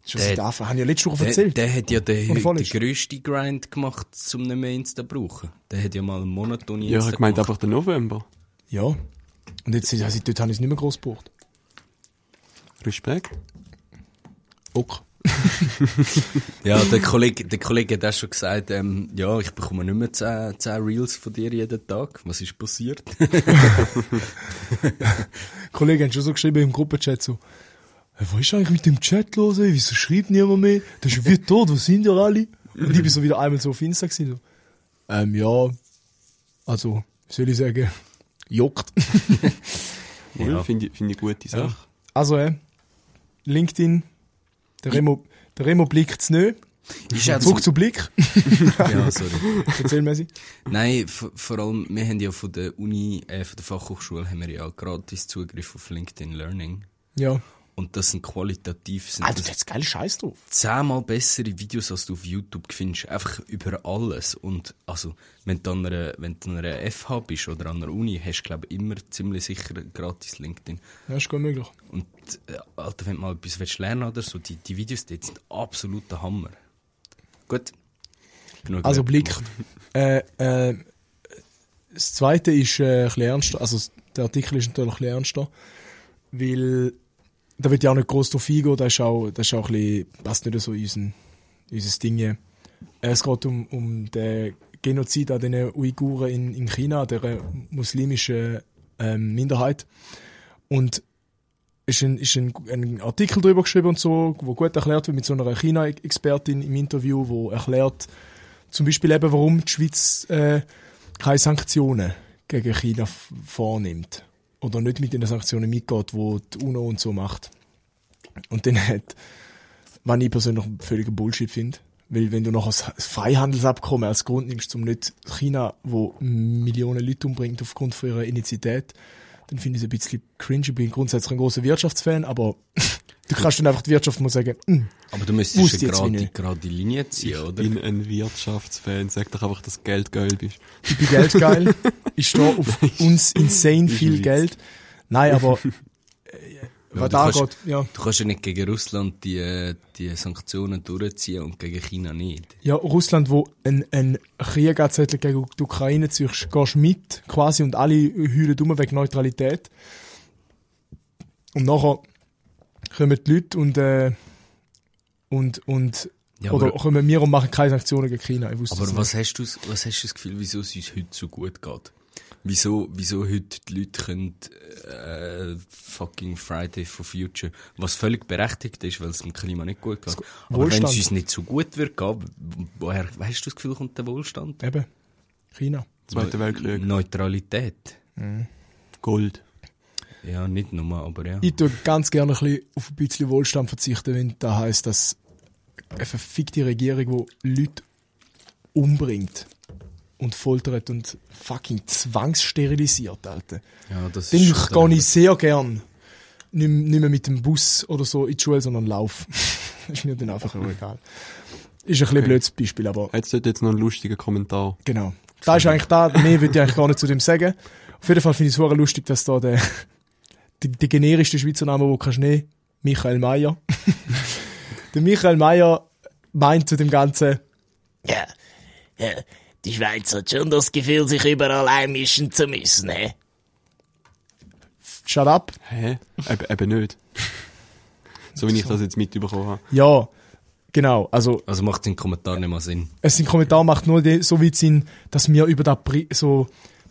Speaker 2: Schon
Speaker 1: Der-
Speaker 2: seit Anfang, habe ich ja letzte Woche
Speaker 1: Der,
Speaker 2: erzählt.
Speaker 1: der hat ja den, den grössten Grind gemacht, um nicht mehr Insta zu brauchen. Der hat ja mal einen Monat ohne
Speaker 3: Ja,
Speaker 1: Insta
Speaker 3: ich meinte einfach den November.
Speaker 2: Ja. Und jetzt, also dort habe ich es nicht mehr groß gebraucht.
Speaker 3: Respekt.
Speaker 2: Ok.
Speaker 1: Ja, der Kollege, der Kollege hat auch schon gesagt, ähm, ja, ich bekomme nicht mehr 10, 10 Reels von dir jeden Tag. Was ist passiert?
Speaker 2: Kollegen haben schon so geschrieben im Gruppenchat so, hey, was ist eigentlich mit dem Chat los, ey? Wieso schreibt niemand mehr? Das ist ja wie tot, wo sind ihr alle? Und ich bin so wieder einmal so auf Insta gewesen, so, ähm, ja, also, wie soll ich sagen, juckt.
Speaker 3: Ja.
Speaker 1: Ja.
Speaker 3: Finde ich, finde ich eine gute Sache.
Speaker 2: Also, äh, LinkedIn, der Remo, der Remo blickt's nicht.
Speaker 1: Ist auch
Speaker 2: Zurück zu Blick.
Speaker 1: ja, sorry.
Speaker 2: Erzähl mir sie.
Speaker 1: Nein, vor allem, wir haben ja von der Uni, äh, von der Fachhochschule haben wir ja gratis Zugriff auf LinkedIn Learning.
Speaker 2: Ja.
Speaker 1: Und das sind qualitativ, sind
Speaker 2: Alter,
Speaker 1: das
Speaker 2: da hat's geil Scheiß drauf.
Speaker 1: zehnmal bessere Videos, als du auf YouTube findest. Einfach über alles. Und, also, wenn du an einer, wenn du an einer FH bist oder an einer Uni, hast du, glaube ich, immer ziemlich sicher gratis LinkedIn.
Speaker 2: Ja, ist gut möglich.
Speaker 1: Und, äh, Alter, wenn du mal etwas willst lernen oder so, die, die Videos dort sind absoluter Hammer. Gut. Genug
Speaker 2: Also Blick. Äh, äh, das zweite ist äh, ein bisschen ernster. Also der Artikel ist natürlich ein bisschen ernster. Weil da wird ja auch nicht groß drauf eingehen. Das ist auch, das ist auch ein bisschen, passt nicht so in unser, unser Ding. Äh, Es geht um, um den Genozid an den Uiguren in, in China, der muslimischen ähm, Minderheit. Und ist ein, ist ein, ein Artikel drüber geschrieben und so, wo gut erklärt wird mit so einer China-Expertin im Interview, wo erklärt, zum Beispiel eben, warum die Schweiz äh, keine Sanktionen gegen China vornimmt. Oder nicht mit den Sanktionen mitgeht, wo die UNO und so macht. Und dann hat, was ich persönlich völliger Bullshit finde. Weil wenn du noch das Freihandelsabkommen als Grund nimmst, um nicht China, wo Millionen Leute umbringt aufgrund von ihrer Initiität, dann finde ich es ein bisschen cringe. Ich bin grundsätzlich ein großer Wirtschaftsfan, aber du kannst dann einfach die Wirtschaft mal sagen, «Hm,
Speaker 1: Aber du müsstest ja
Speaker 2: jetzt
Speaker 1: gerade,
Speaker 2: wie nicht.
Speaker 1: gerade die Linie ziehen, oder?
Speaker 3: Ich bin ein Wirtschaftsfan. Sag doch einfach, dass Geld geil bist.
Speaker 2: ich bin geldgeil, ich stehe auf uns insane viel. Geld. Nein, aber
Speaker 1: Ja,
Speaker 2: was
Speaker 1: du,
Speaker 2: da
Speaker 1: kannst,
Speaker 2: geht, ja.
Speaker 1: du kannst ja nicht gegen Russland die, äh, die Sanktionen durchziehen und gegen China nicht.
Speaker 2: Ja, Russland, wo ein, ein Krieg tatsächlich gegen die Ukraine zieht, gehst mit, quasi, und alle heulen um wegen Neutralität. Und nachher kommen die Leute und, äh, und, und,
Speaker 1: Ja,
Speaker 2: oder
Speaker 1: aber-
Speaker 2: kommen wir und machen keine Sanktionen gegen China.
Speaker 1: Aber was hast, du, was hast du das Gefühl, wieso es uns heute so gut geht? Wieso, wieso heute die Leute können, äh, fucking Friday for Future, was völlig berechtigt ist, weil es dem Klima nicht gut geht. Aber wenn es
Speaker 2: Wohlstand.
Speaker 1: uns nicht so gut wird gehen, woher hast du das Gefühl, kommt der Wohlstand?
Speaker 2: Eben. China.
Speaker 3: Zweiter Weltkrieg.
Speaker 1: Neutralität.
Speaker 3: Gold.
Speaker 1: Ja, nicht nur, aber ja.
Speaker 2: Ich tue ganz gerne ein bisschen auf ein bisschen Wohlstand verzichten, wenn das heisst, dass eine verfickte Regierung, die Leute umbringt und foltert und fucking zwangssterilisiert, Alter.
Speaker 1: ja das
Speaker 2: Dann
Speaker 1: ist
Speaker 2: gehe ich sehr gern nicht, nicht mehr mit dem Bus oder so in die Schule, sondern lauf. ist mir dann einfach auch egal. Ist ein bisschen blödes Beispiel, aber
Speaker 3: Jetzt dort jetzt noch einen lustigen Kommentar.
Speaker 2: genau. Da ist eigentlich da, mehr würde ich eigentlich gar nicht zu dem sagen. Auf jeden Fall finde ich es lustig, dass da der, der, der generischste Schweizer Name, den du kannst nehmen, Michael Mayer. der Michael Mayer meint zu dem Ganzen,
Speaker 4: Ja, ja, die Schweiz hat schon das Gefühl, sich überall einmischen zu müssen, hä?
Speaker 2: shut up.
Speaker 3: Hä? Eben, eben nicht. So wie ich das jetzt mitbekommen habe.
Speaker 2: Ja, genau. Also,
Speaker 1: Also macht den Kommentar nicht mal Sinn.
Speaker 2: es sein Kommentar macht nur so weit Sinn, dass wir über das so,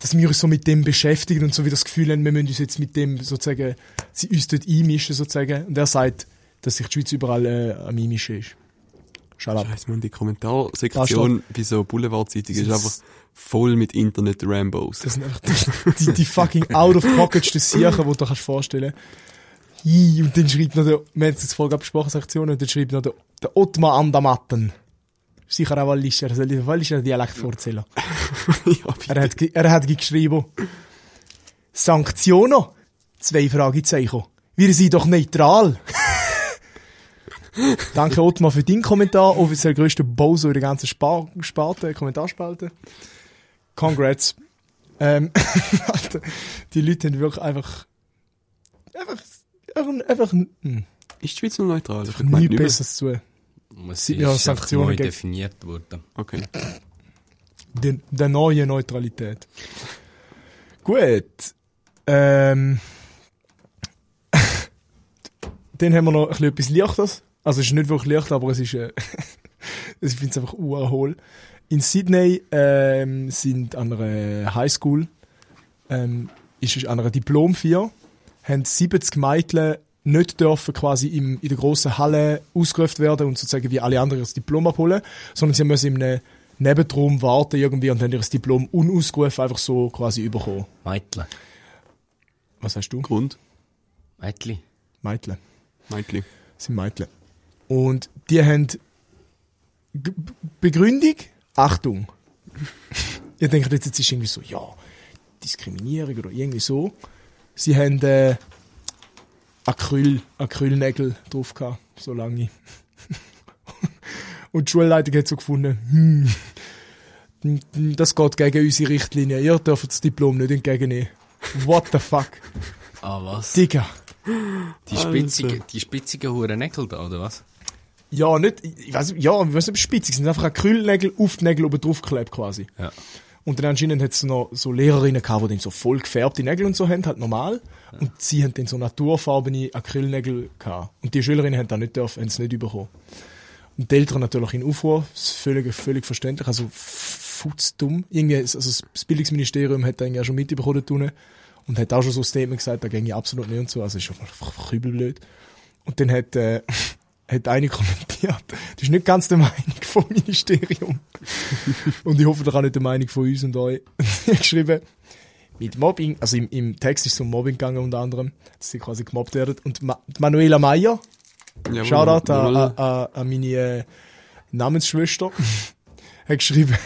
Speaker 2: dass wir uns so mit dem beschäftigen und so wie das Gefühl haben, wir müssen uns jetzt mit dem sozusagen, sie uns dort einmischen sozusagen. Und er sagt, dass sich die Schweiz überall äh, am einmischen ist. Shut up.
Speaker 3: Scheiße, man, die Kommentarsektion bei so Boulevardzeitungen ist einfach voll mit Internet-Rambos.
Speaker 2: Das sind einfach die, die, die fucking out-of-pocketsten Sachen, die du dir kannst vorstellen kannst. Und dann schreibt noch der, wir haben jetzt Folge abgesprochen, Sektion, und dann schreibt noch der, der Ottmar Andermatten. Sicher auch Walliser, er soll den Walliser Dialekt vorzählen.
Speaker 3: ja, bitte.
Speaker 2: Er hat, er hat geschrieben, Sanktionen? Zwei Fragezeichen. Wir sind doch neutral. Danke Ottmar für deinen Kommentar. Offiziell größte Bozo in der ganzen Spar Sparte, Kommentarspalte. Congrats. Ähm, die Leute haben wirklich einfach, einfach, einfach, einfach hm,
Speaker 3: Ist die Schweiz noch neutral? Ich
Speaker 2: nichts. Besseres zu
Speaker 1: Es
Speaker 2: Ja,
Speaker 1: ist einfach
Speaker 2: Sanktionen
Speaker 1: neu definiert worden.
Speaker 3: Okay.
Speaker 2: Die, der neue Neutralität. Gut. Ähm, dann haben wir noch ein bisschen etwas Leichtes. Also es ist nicht wirklich leicht, aber es ist, äh, ich finde es einfach urhohl. In Sydney ähm, sind an einer Highschool, ähm, ist es an einer Diplomfeier, haben 70 Mädchen nicht dürfen quasi im, in der grossen Halle ausgerufen werden und sozusagen wie alle anderen ihr Diplom abholen, sondern sie müssen in einem Nebenraum warten irgendwie und haben ihr Diplom unausgerufen einfach so quasi bekommen.
Speaker 1: Meitli.
Speaker 2: Was hast du?
Speaker 3: Grund?
Speaker 1: Meitli.
Speaker 2: Mädchen.
Speaker 3: Meitli.
Speaker 2: Das sind Mädchen. Und die haben G Begründung, Achtung. Ihr denkt jetzt, jetzt ist irgendwie so, ja, Diskriminierung oder irgendwie so. Sie haben äh, Acryl, Acrylnägel drauf gehabt, so lange. Und die Schulleitung hat so gefunden, hm, das geht gegen unsere Richtlinie. Ihr dürft das Diplom nicht entgegennehmen. What the fuck?
Speaker 1: Ah, was?
Speaker 2: Digga.
Speaker 1: Die spitzigen, die spitzigen Huren Nägel da, oder was?
Speaker 2: Ja, nicht, ich weiß, ja, ich weiß nicht, spitzig sind, einfach Acrylnägel auf die Nägel oben drauf geklebt quasi.
Speaker 1: Ja.
Speaker 2: Und dann anscheinend hat es noch so Lehrerinnen gehabt, die dann so voll gefärbte Nägel und so haben, halt normal. Und sie haben dann so naturfarbene Acrylnägel gehabt. Und die Schülerinnen haben das nicht dürfen, haben es nicht bekommen. Und die Eltern natürlich in Aufruhr, das ist völlig, völlig verständlich, also futzdumm. Irgendwie, also das Bildungsministerium hat dann ja schon mitbekommen unten und hat auch schon so ein Statement gesagt, da ginge absolut nicht und so, also ist schon einfach übelblöd. Und dann hat, äh, hat eine kommentiert, das ist nicht ganz der Meinung vom Ministerium. und ich hoffe, das auch nicht der Meinung von uns und euch. Sie hat geschrieben, mit Mobbing, also im, im Text ist es um Mobbing gegangen unter anderem, dass sie quasi gemobbt werden. Und Ma Manuela Meyer,
Speaker 3: Jawohl,
Speaker 2: Shoutout an, an, an, meine äh, Namensschwester, hat geschrieben,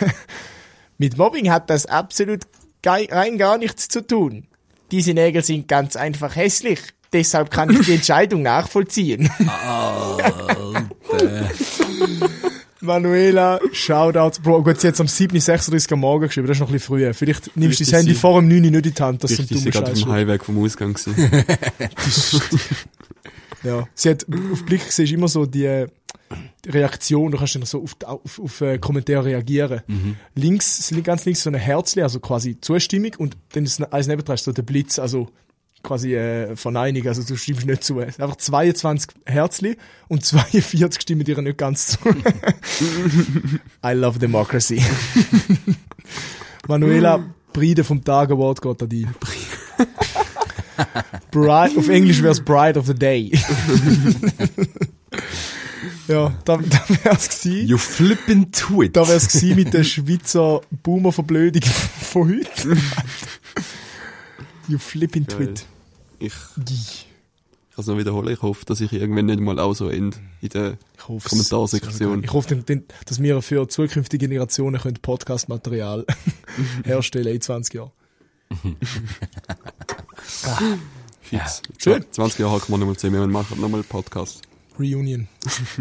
Speaker 2: mit Mobbing hat das absolut rein gar nichts zu tun. Diese Nägel sind ganz einfach hässlich. Deshalb kann ich die Entscheidung nachvollziehen. Manuela, Shoutout. Bro, gut, sie hat am 7.36 am Morgen geschrieben, das ist noch ein bisschen früher. Vielleicht nimmst du das Handy vor dem 9 nicht in die Hand, dass du
Speaker 3: ist sie
Speaker 2: dummen
Speaker 3: gerade auf
Speaker 2: Scheiß
Speaker 3: dem Heimweg vom Ausgang.
Speaker 2: Ja. Sie hat, auf Blick siehst du immer so die, äh, die Reaktion, du kannst dann so auf, die- auf, auf äh, Kommentare reagieren. Links, es liegt ganz links so ein Herzchen, also quasi Zustimmung und dann ist eins nebendran so der Blitz, also quasi äh, Verneinung, also du stimmst nicht zu. Es Einfach 22 Herzli und 42 stimmen dir nicht ganz zu. I love democracy. Manuela, Bride vom Tag Award geht an dich. Bride, auf Englisch wäre es Bride of the Day. ja, da, da wär's gewesen.
Speaker 1: You flippin' twit.
Speaker 2: Da wär's gewesen mit der Schweizer Boomer-Verblödung von heute. you flipping
Speaker 3: Geil.
Speaker 2: twit.
Speaker 3: Ich kann es noch wiederholen. Ich hoffe, dass ich irgendwann nicht mal auch so ende in der
Speaker 2: Ich hoffe,
Speaker 3: Kommentarsektion.
Speaker 2: Ich hoffe, dass wir für zukünftige Generationen können Podcast-Material herstellen in 20 Jahren.
Speaker 3: Fix.
Speaker 2: Schön.
Speaker 3: 20 Jahre hacken wir nochmal zu mir und machen nochmal einen Podcast.
Speaker 2: Reunion.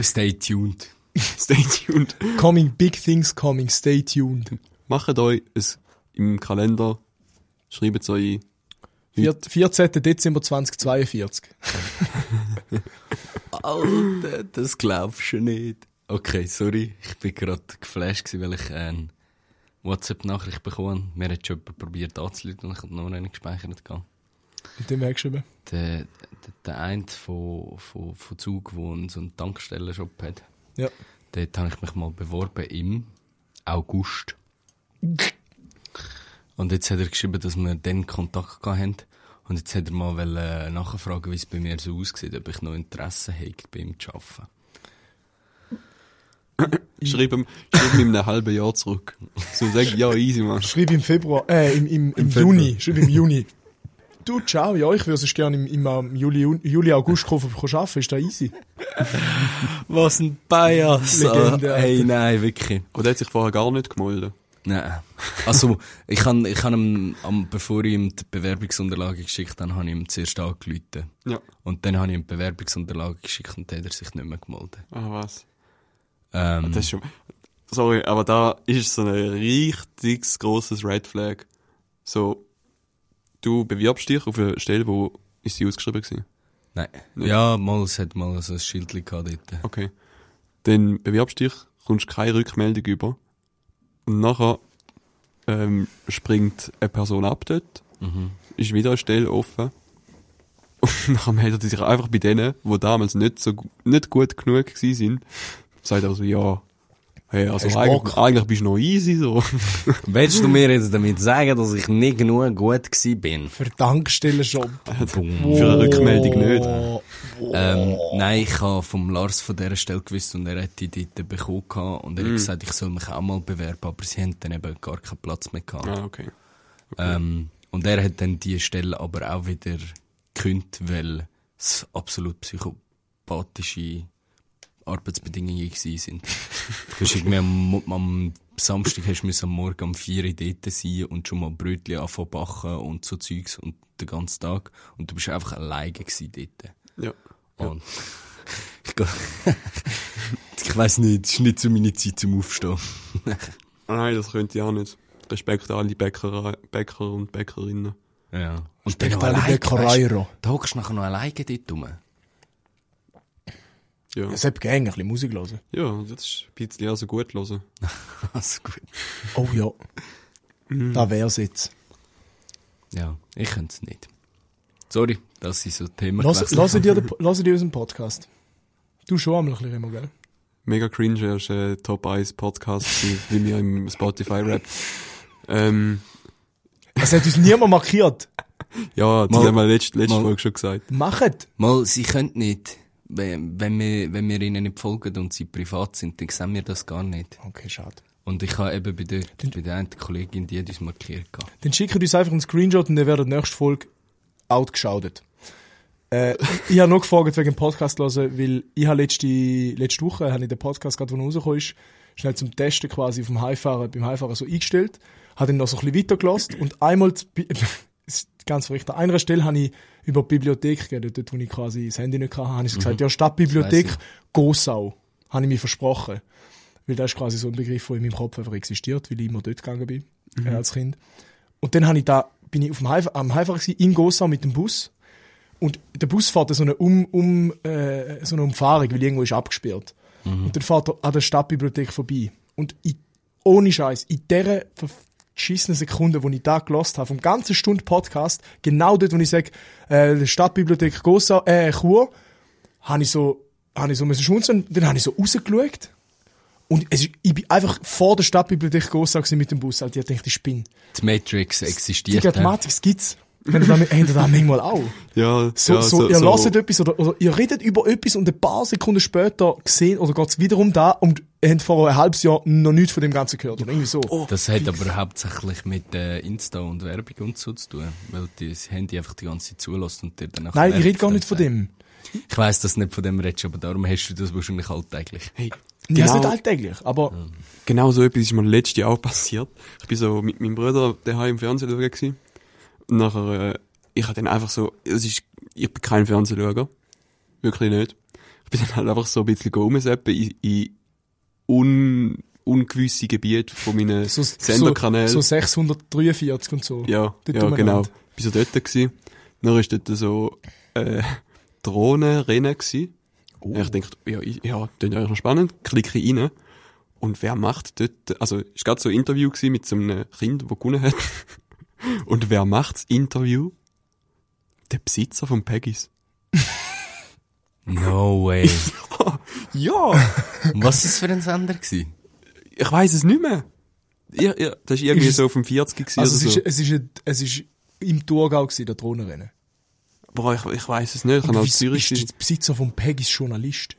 Speaker 1: Stay tuned.
Speaker 3: Stay tuned.
Speaker 2: Coming, big things coming, stay tuned.
Speaker 3: Macht euch es im Kalender, schreibt es euch
Speaker 2: Vier- 14. Dezember 2042.
Speaker 1: Alter, das glaubst du nicht. Okay, sorry. Ich bin gerade geflasht gewesen, weil ich eine WhatsApp-Nachricht bekommen habe. Mir hat schon jemand probiert anzuleiten und ich habe noch nicht gespeichert. gehabt.
Speaker 2: Und dem hergeschrieben.
Speaker 1: Der, der, der eine von, von, von Zug, der einen- so einen Tankstellenshop hat,
Speaker 2: Ja.
Speaker 1: dort habe ich mich mal beworben im August. Und jetzt hat er geschrieben, dass wir dann Kontakt haben. Und jetzt hat er mal wollen, äh, nachfragen, wie es bei mir so aussieht, ob ich noch Interesse habe, bei ihm zu arbeiten.
Speaker 3: Schreib ihm, schreib ihm in einem halben Jahr zurück. So sag ja, easy, man.
Speaker 2: Schreib im Februar, äh, im, im, im,
Speaker 3: Februar.
Speaker 2: Juni. Schreib im Juni. Du, ciao, ja, ich würde es gerne im, im, Juli, Juli, August kommen, arbeiten, ist da easy.
Speaker 1: Was ein Bias!
Speaker 2: Legende,
Speaker 1: Ah, Hey, nein, wirklich.
Speaker 3: Und er hat sich vorher gar nicht gemeldet.
Speaker 1: Nein. Also, ich han, ich han ihm, am, bevor ich ihm die Bewerbungsunterlagen geschickt habe, habe ich ihm zuerst angerufen.
Speaker 3: Ja.
Speaker 1: Und dann habe ich ihm die Bewerbungsunterlagen geschickt und dann hat er sich nicht mehr gemeldet.
Speaker 3: Ah, was?
Speaker 1: Ähm,
Speaker 3: Das ist schon, sorry, aber da ist so ein richtig grosses Red Flag. So, du bewirbst dich auf eine Stelle, wo ist sie ausgeschrieben gewesen?
Speaker 1: nein.
Speaker 3: Nicht?
Speaker 1: Ja, mal, es hat mal so ein Schild gehabt dort.
Speaker 3: Okay. Dann bewirbst dich, kommst keine Rückmeldung über. Und nachher ähm, springt eine Person ab dort,
Speaker 1: Mhm.
Speaker 3: ist wieder eine Stelle offen. Und nachher meldet er sich einfach bei denen, die damals nicht so nicht gut genug gewesen sind, sagt er so, ja, hey, also eigentlich, eigentlich bist du noch easy, so.
Speaker 1: Willst du mir jetzt damit sagen, dass ich nicht genug gut gsi bin?
Speaker 2: Für Tankstellenjob.
Speaker 3: Für eine Rückmeldung nicht.
Speaker 2: Oh.
Speaker 1: Ähm, nein, ich habe vom Lars von dieser Stelle gewusst und er hat die dort bekommen gehabt und er hat gesagt, ich soll mich auch mal bewerben, aber sie haben dann eben gar keinen Platz mehr gehabt.
Speaker 3: Ah, okay.
Speaker 1: Ähm, und er hat dann die Stelle aber auch wieder gekündigt, weil es absolut psychopathische Arbeitsbedingungen gewesen sind. du hast irgendwie am, am Samstag hast du am Morgen um 4 Uhr dort sein und schon mal Brötchen anfangen backen und so Zeugs und den ganzen Tag. Und du bist einfach alleine gewesen dort.
Speaker 3: Ja.
Speaker 1: Und ich, geh- ich weiss nicht, es ist nicht so meine Zeit zum Aufstehen.
Speaker 3: Nein, das könnte ich auch nicht. Respekt an alle Bäcker, Bäcker und Bäckerinnen.
Speaker 1: Ja. Und
Speaker 2: Respekt
Speaker 1: noch
Speaker 2: an die
Speaker 1: alleine,
Speaker 2: Bäckereiro.
Speaker 1: Da hockst du nachher noch alleine dort rum.
Speaker 3: Ja.
Speaker 2: Es hat gerne ein bisschen Musik hören.
Speaker 3: Ja, das ist ein bisschen also gut hören.
Speaker 1: Also gut.
Speaker 2: Oh ja. Da wär's jetzt.
Speaker 1: Ja, ich könnte es nicht. Sorry, dass ich so Thema
Speaker 2: Lass, dir, lass dir unseren Podcast. Du schon einmal ein bisschen immer, gell?
Speaker 3: Mega cringe, er ist ein Top 1 Podcast, wie wir im Spotify Rap. Ähm,
Speaker 2: Es hat uns niemand markiert.
Speaker 3: ja, das
Speaker 1: Mal-
Speaker 3: haben wir letzte, letzte
Speaker 1: mal-
Speaker 3: Folge schon gesagt.
Speaker 2: Machet.
Speaker 1: Mal, sie können nicht. Wenn, wir, wenn wir ihnen nicht folgen und sie privat sind, dann sehen wir das gar nicht.
Speaker 2: Okay, schade.
Speaker 1: Und ich habe eben bei der, bei der einen Kollegin, die hat uns markiert.
Speaker 2: Dann schickt uns einfach einen Screenshot und dann werdet die nächste Folge outgeschaudet. Äh, ich habe noch gefragt wegen dem Podcast hören, weil ich habe letzte, letzte Woche, habe ich den Podcast gerade, wo rausgekommen ist, schnell zum Testen quasi auf dem Heimfahren, beim Heimfahren so eingestellt, habe dann noch so ein bisschen weitergelassen und einmal, ganz verrückt, an einer Stelle habe ich über die Bibliothek geredet, dort, wo ich quasi das Handy nicht hatte, habe ich gesagt, ja, Stadtbibliothek Gossau, habe ich mir versprochen. Weil das ist quasi so ein Begriff, der in meinem Kopf einfach existiert, weil ich immer dort gegangen bin, äh, als Kind. Und dann habe ich da, bin ich auf dem Heif am gewesen, in Gossau mit dem Bus. Und der Bus fährt so eine, um, um, äh, so eine Umfahrung, weil irgendwo ist abgesperrt. Und dann fährt er an der Stadtbibliothek vorbei. Und ich, ohne Scheiß, in dieser verschissenen Sekunde, wo ich da gelost habe, vom ganzen Stunde Podcast, genau dort, wo ich sage, äh, die Stadtbibliothek Gossau, äh, Chur, habe ich so, habe ich so müssen schmunzeln, dann habe ich so rausgeschaut. Und es ist, ich bin einfach vor der Stadtbibliothek Gossau mit dem Bus, halt, ich dachte, ich spinne.
Speaker 1: Die Matrix
Speaker 2: Die
Speaker 1: existiert. hä?
Speaker 2: Matrix gibt's. Wenn ihr da, habt ihr da manchmal auch.
Speaker 3: Ja,
Speaker 2: So,
Speaker 3: ja,
Speaker 2: so, ihr hört etwas oder, oder ihr redet über etwas und ein paar Sekunden später gesehen oder geht's wiederum da und ihr habt vor ein halbes Jahr noch nichts von dem Ganzen gehört oder irgendwie so.
Speaker 1: Das hat aber hauptsächlich mit äh, Insta und Werbung und so zu tun, weil die das Handy einfach die ganze Zeit zulässt und dir dann auch
Speaker 2: Nein, ich rede gar nicht von dem.
Speaker 1: Ich weiss, dass du nicht von dem redest, aber darum hast du das wahrscheinlich alltäglich.
Speaker 3: Hey,
Speaker 2: Ja, ist
Speaker 3: genau,
Speaker 2: nicht alltäglich, aber
Speaker 3: genau so etwas ist mir letztes Jahr auch passiert. Ich bin so mit meinem Bruder daheim im Fernsehen schauen nachher, äh, ich habe dann einfach so, es ist, ich bin kein Fernsehschauer. Wirklich nicht. Ich bin dann halt einfach so ein bisschen rumseppen in, in un, ungewisse Gebiete von meinen
Speaker 2: so,
Speaker 3: Senderkanälen.
Speaker 2: so, so 643 und so.
Speaker 3: Ja,
Speaker 2: Dort
Speaker 3: ja genau. Bin so dort gewesen. Dann war dort so, äh, Drohnenrennen gewesen.
Speaker 2: Oh.
Speaker 3: Ich dachte, ja, ja, das ist eigentlich noch spannend. Klicke ich rein. Und wer macht dort, also, es war gerade so ein Interview gewesen mit so einem Kind, das gewonnen hat. Und wer macht das Interview? Der Besitzer von Peggys.
Speaker 1: No way.
Speaker 3: Ja!
Speaker 1: Was ist das für ein Sender gewesen?
Speaker 3: ich weiß es nicht mehr. Ja, ja, das war irgendwie
Speaker 2: Ist
Speaker 3: so auf dem 40 gewesen
Speaker 2: Also es
Speaker 3: oder
Speaker 2: ist,
Speaker 3: so.
Speaker 2: es ist, ein- es ist im Thurgau gewesen, der Drohnenrennen.
Speaker 3: Boah, ich, ich weiß es nicht. Ich kann auch Zürich
Speaker 2: ist der Besitzer von Peggys Journalist?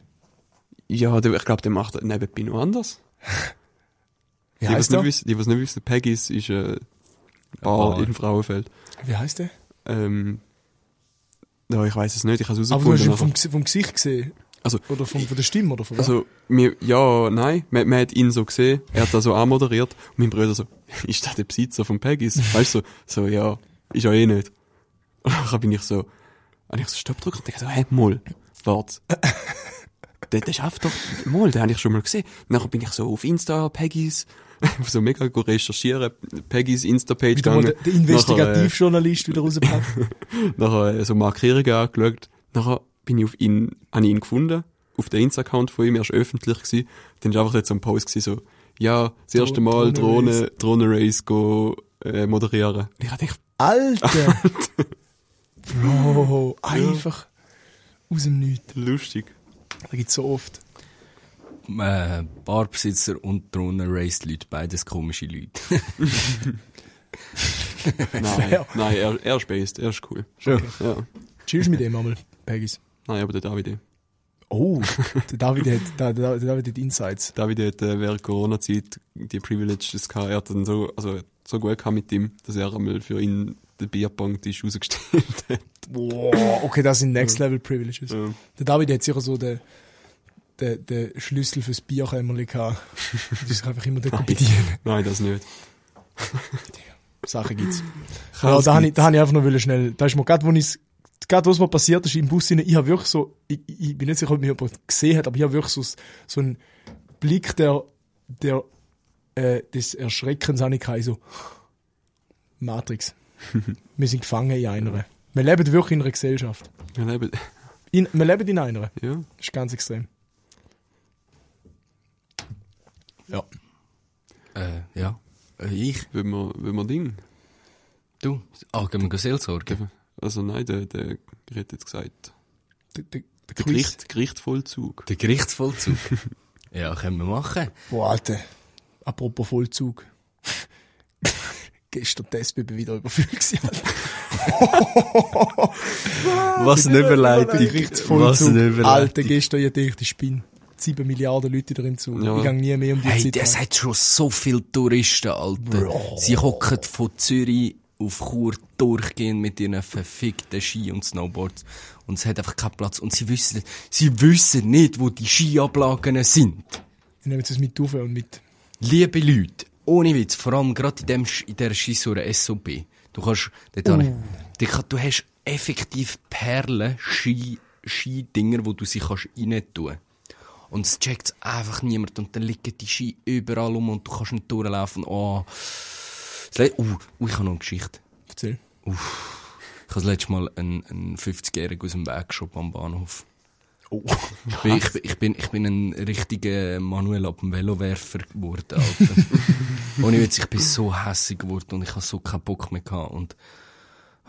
Speaker 3: Ja, der, ich glaube, der macht nebenbei noch anders. Die, was
Speaker 2: heißt
Speaker 3: nicht
Speaker 2: der?
Speaker 3: wissen, die, was nicht wissen, Peggy's ist äh, Bar
Speaker 1: Bar.
Speaker 3: in Frauenfeld.
Speaker 2: Wie heißt der?
Speaker 3: Ähm, ja, ich weiß es nicht, ich habe es
Speaker 2: Aber du hast ihn vom, vom Gesicht gesehen.
Speaker 3: Also-
Speaker 2: oder vom, von der Stimme oder von was?
Speaker 3: Also, mir, ja, nein, man, man hat ihn so gesehen, er hat da so anmoderiert und mein Bruder so, ist das der Besitzer von Peggy's? Weißt du, so, so, ja, ist ja eh nicht. Und dann bin ich so, habe ich so Stopp gedrückt und dachte so, hä, Moll, warte. Der, der schafft doch, Moll, den habe ich schon mal gesehen. Und dann bin ich so auf Insta, Peggy's, so mega go recherchieren, Peggy's Insta-Page
Speaker 2: der,
Speaker 3: gegangen.
Speaker 2: der
Speaker 3: Nachher,
Speaker 2: Investigativjournalist wieder rausgepackt.
Speaker 3: äh, nachher äh, so Markierungen angeschaut. Nachher bin ich auf ihn, habe ich ihn gefunden. Auf der Insta-Account von ihm, er ist öffentlich gewesen. Dann ist einfach jetzt so ein Post gewesen, so, ja, das erste Mal. Drohne, Drohne-Race go, äh, moderieren. Und ich dachte,
Speaker 2: Alter! Bro, einfach aus dem Nichts.
Speaker 3: lustig.
Speaker 2: Da gibt's so oft.
Speaker 1: Äh, Barbesitzer und Drohnen-Race-Leute, beides komische Leute.
Speaker 3: Nein, nein, er, er ist based, er ist cool.
Speaker 2: Schon.
Speaker 3: Ja.
Speaker 2: Chillst du mit dem einmal, Peggis?
Speaker 3: Nein, aber der Davide.
Speaker 2: Oh, der David hat, der, der, David hat Insights.
Speaker 3: Davide hat äh, während Corona-Zeit die Privileges gehabt. Er hat dann so, also, so gut gehabt mit ihm, dass er einmal für ihn den Bierpong-Tisch rausgestellt hat.
Speaker 2: Boah, okay, das sind Next Level Privileges.
Speaker 3: Ja.
Speaker 2: Der David hat sicher so den, den, den Schlüssel fürs Bierkämmerli gehabt. Die sich einfach immer dort bedienen.
Speaker 3: Nein, das nicht.
Speaker 2: Sachen gibt's. Ja, da habe ich, da hab ich einfach noch schnell, da ist mir gerade, wo ich's, gerade was mir passiert ist im Bus, rein, ich habe wirklich so, ich, ich bin nicht sicher, ob mich jemand gesehen hat, aber ich habe wirklich so, so einen Blick der, der, äh, des Erschreckens habe ich gehabt, so, Matrix. wir sind gefangen in einer. Wir leben wirklich in einer Gesellschaft.
Speaker 3: Wir leben,
Speaker 2: In, wir leben in einer.
Speaker 3: ja.
Speaker 2: Das ist ganz extrem. Ja.
Speaker 1: Äh, ja. Äh, ich?
Speaker 3: Wenn wir, wenn wir Ding.
Speaker 1: Du? Ah, gehen wir Seelsorge?
Speaker 3: Also nein, der, der, ich hätte jetzt gesagt,
Speaker 2: Der, der, der
Speaker 3: der. Gericht, Gerichtvollzug.
Speaker 1: Der Gerichtsvollzug. ja, können wir machen.
Speaker 2: Boah, Alter. Apropos Vollzug. Gestern die SBB wieder überfüllt.
Speaker 1: Was eine Überleitung. Was
Speaker 2: Gerichtsvollzug.
Speaker 1: eine Überleitung.
Speaker 2: Alter, gestern, ich dachte, ich bin 7 Milliarden Leute da im Zug.
Speaker 3: Ja.
Speaker 2: Ich gehe nie mehr um die
Speaker 1: Hey,
Speaker 2: Zeit.
Speaker 1: das
Speaker 2: ran.
Speaker 1: hat schon so viele Touristen, Alter.
Speaker 2: Bro.
Speaker 1: Sie hocken von Zürich auf Chur durchgehend mit ihren verfickten Ski und Snowboards. Und es hat einfach keinen Platz. Und sie wissen, sie wissen nicht, wo die Skiablagen sind.
Speaker 2: Ich nehme das mit auf und mit.
Speaker 1: Liebe Leute, ohne Witz, vor allem gerade in, dem, in dieser Skisur SOP. Du kannst, dort habe ich, dort kann- du hast effektiv Perlen, Ski, Ski-Dinger, wo du sie kannst rein tun. Und es checkt einfach niemand und dann liegen die Ski überall um und du kannst nicht durchlaufen. Oh. Uh, uh, ich habe noch eine Geschichte.
Speaker 2: Erzähl.
Speaker 1: Ich habe das letzte Mal einen, einen 50-Jährigen aus dem Weg geschoben am Bahnhof.
Speaker 2: Oh.
Speaker 1: Ich bin, ich, bin, ich, bin, ich bin ein richtiger Manuel ab dem Velowerfer geworden, Alter. Ohne Witz, ich bin so hässig geworden und ich habe so keinen Bock mehr gehabt. Und,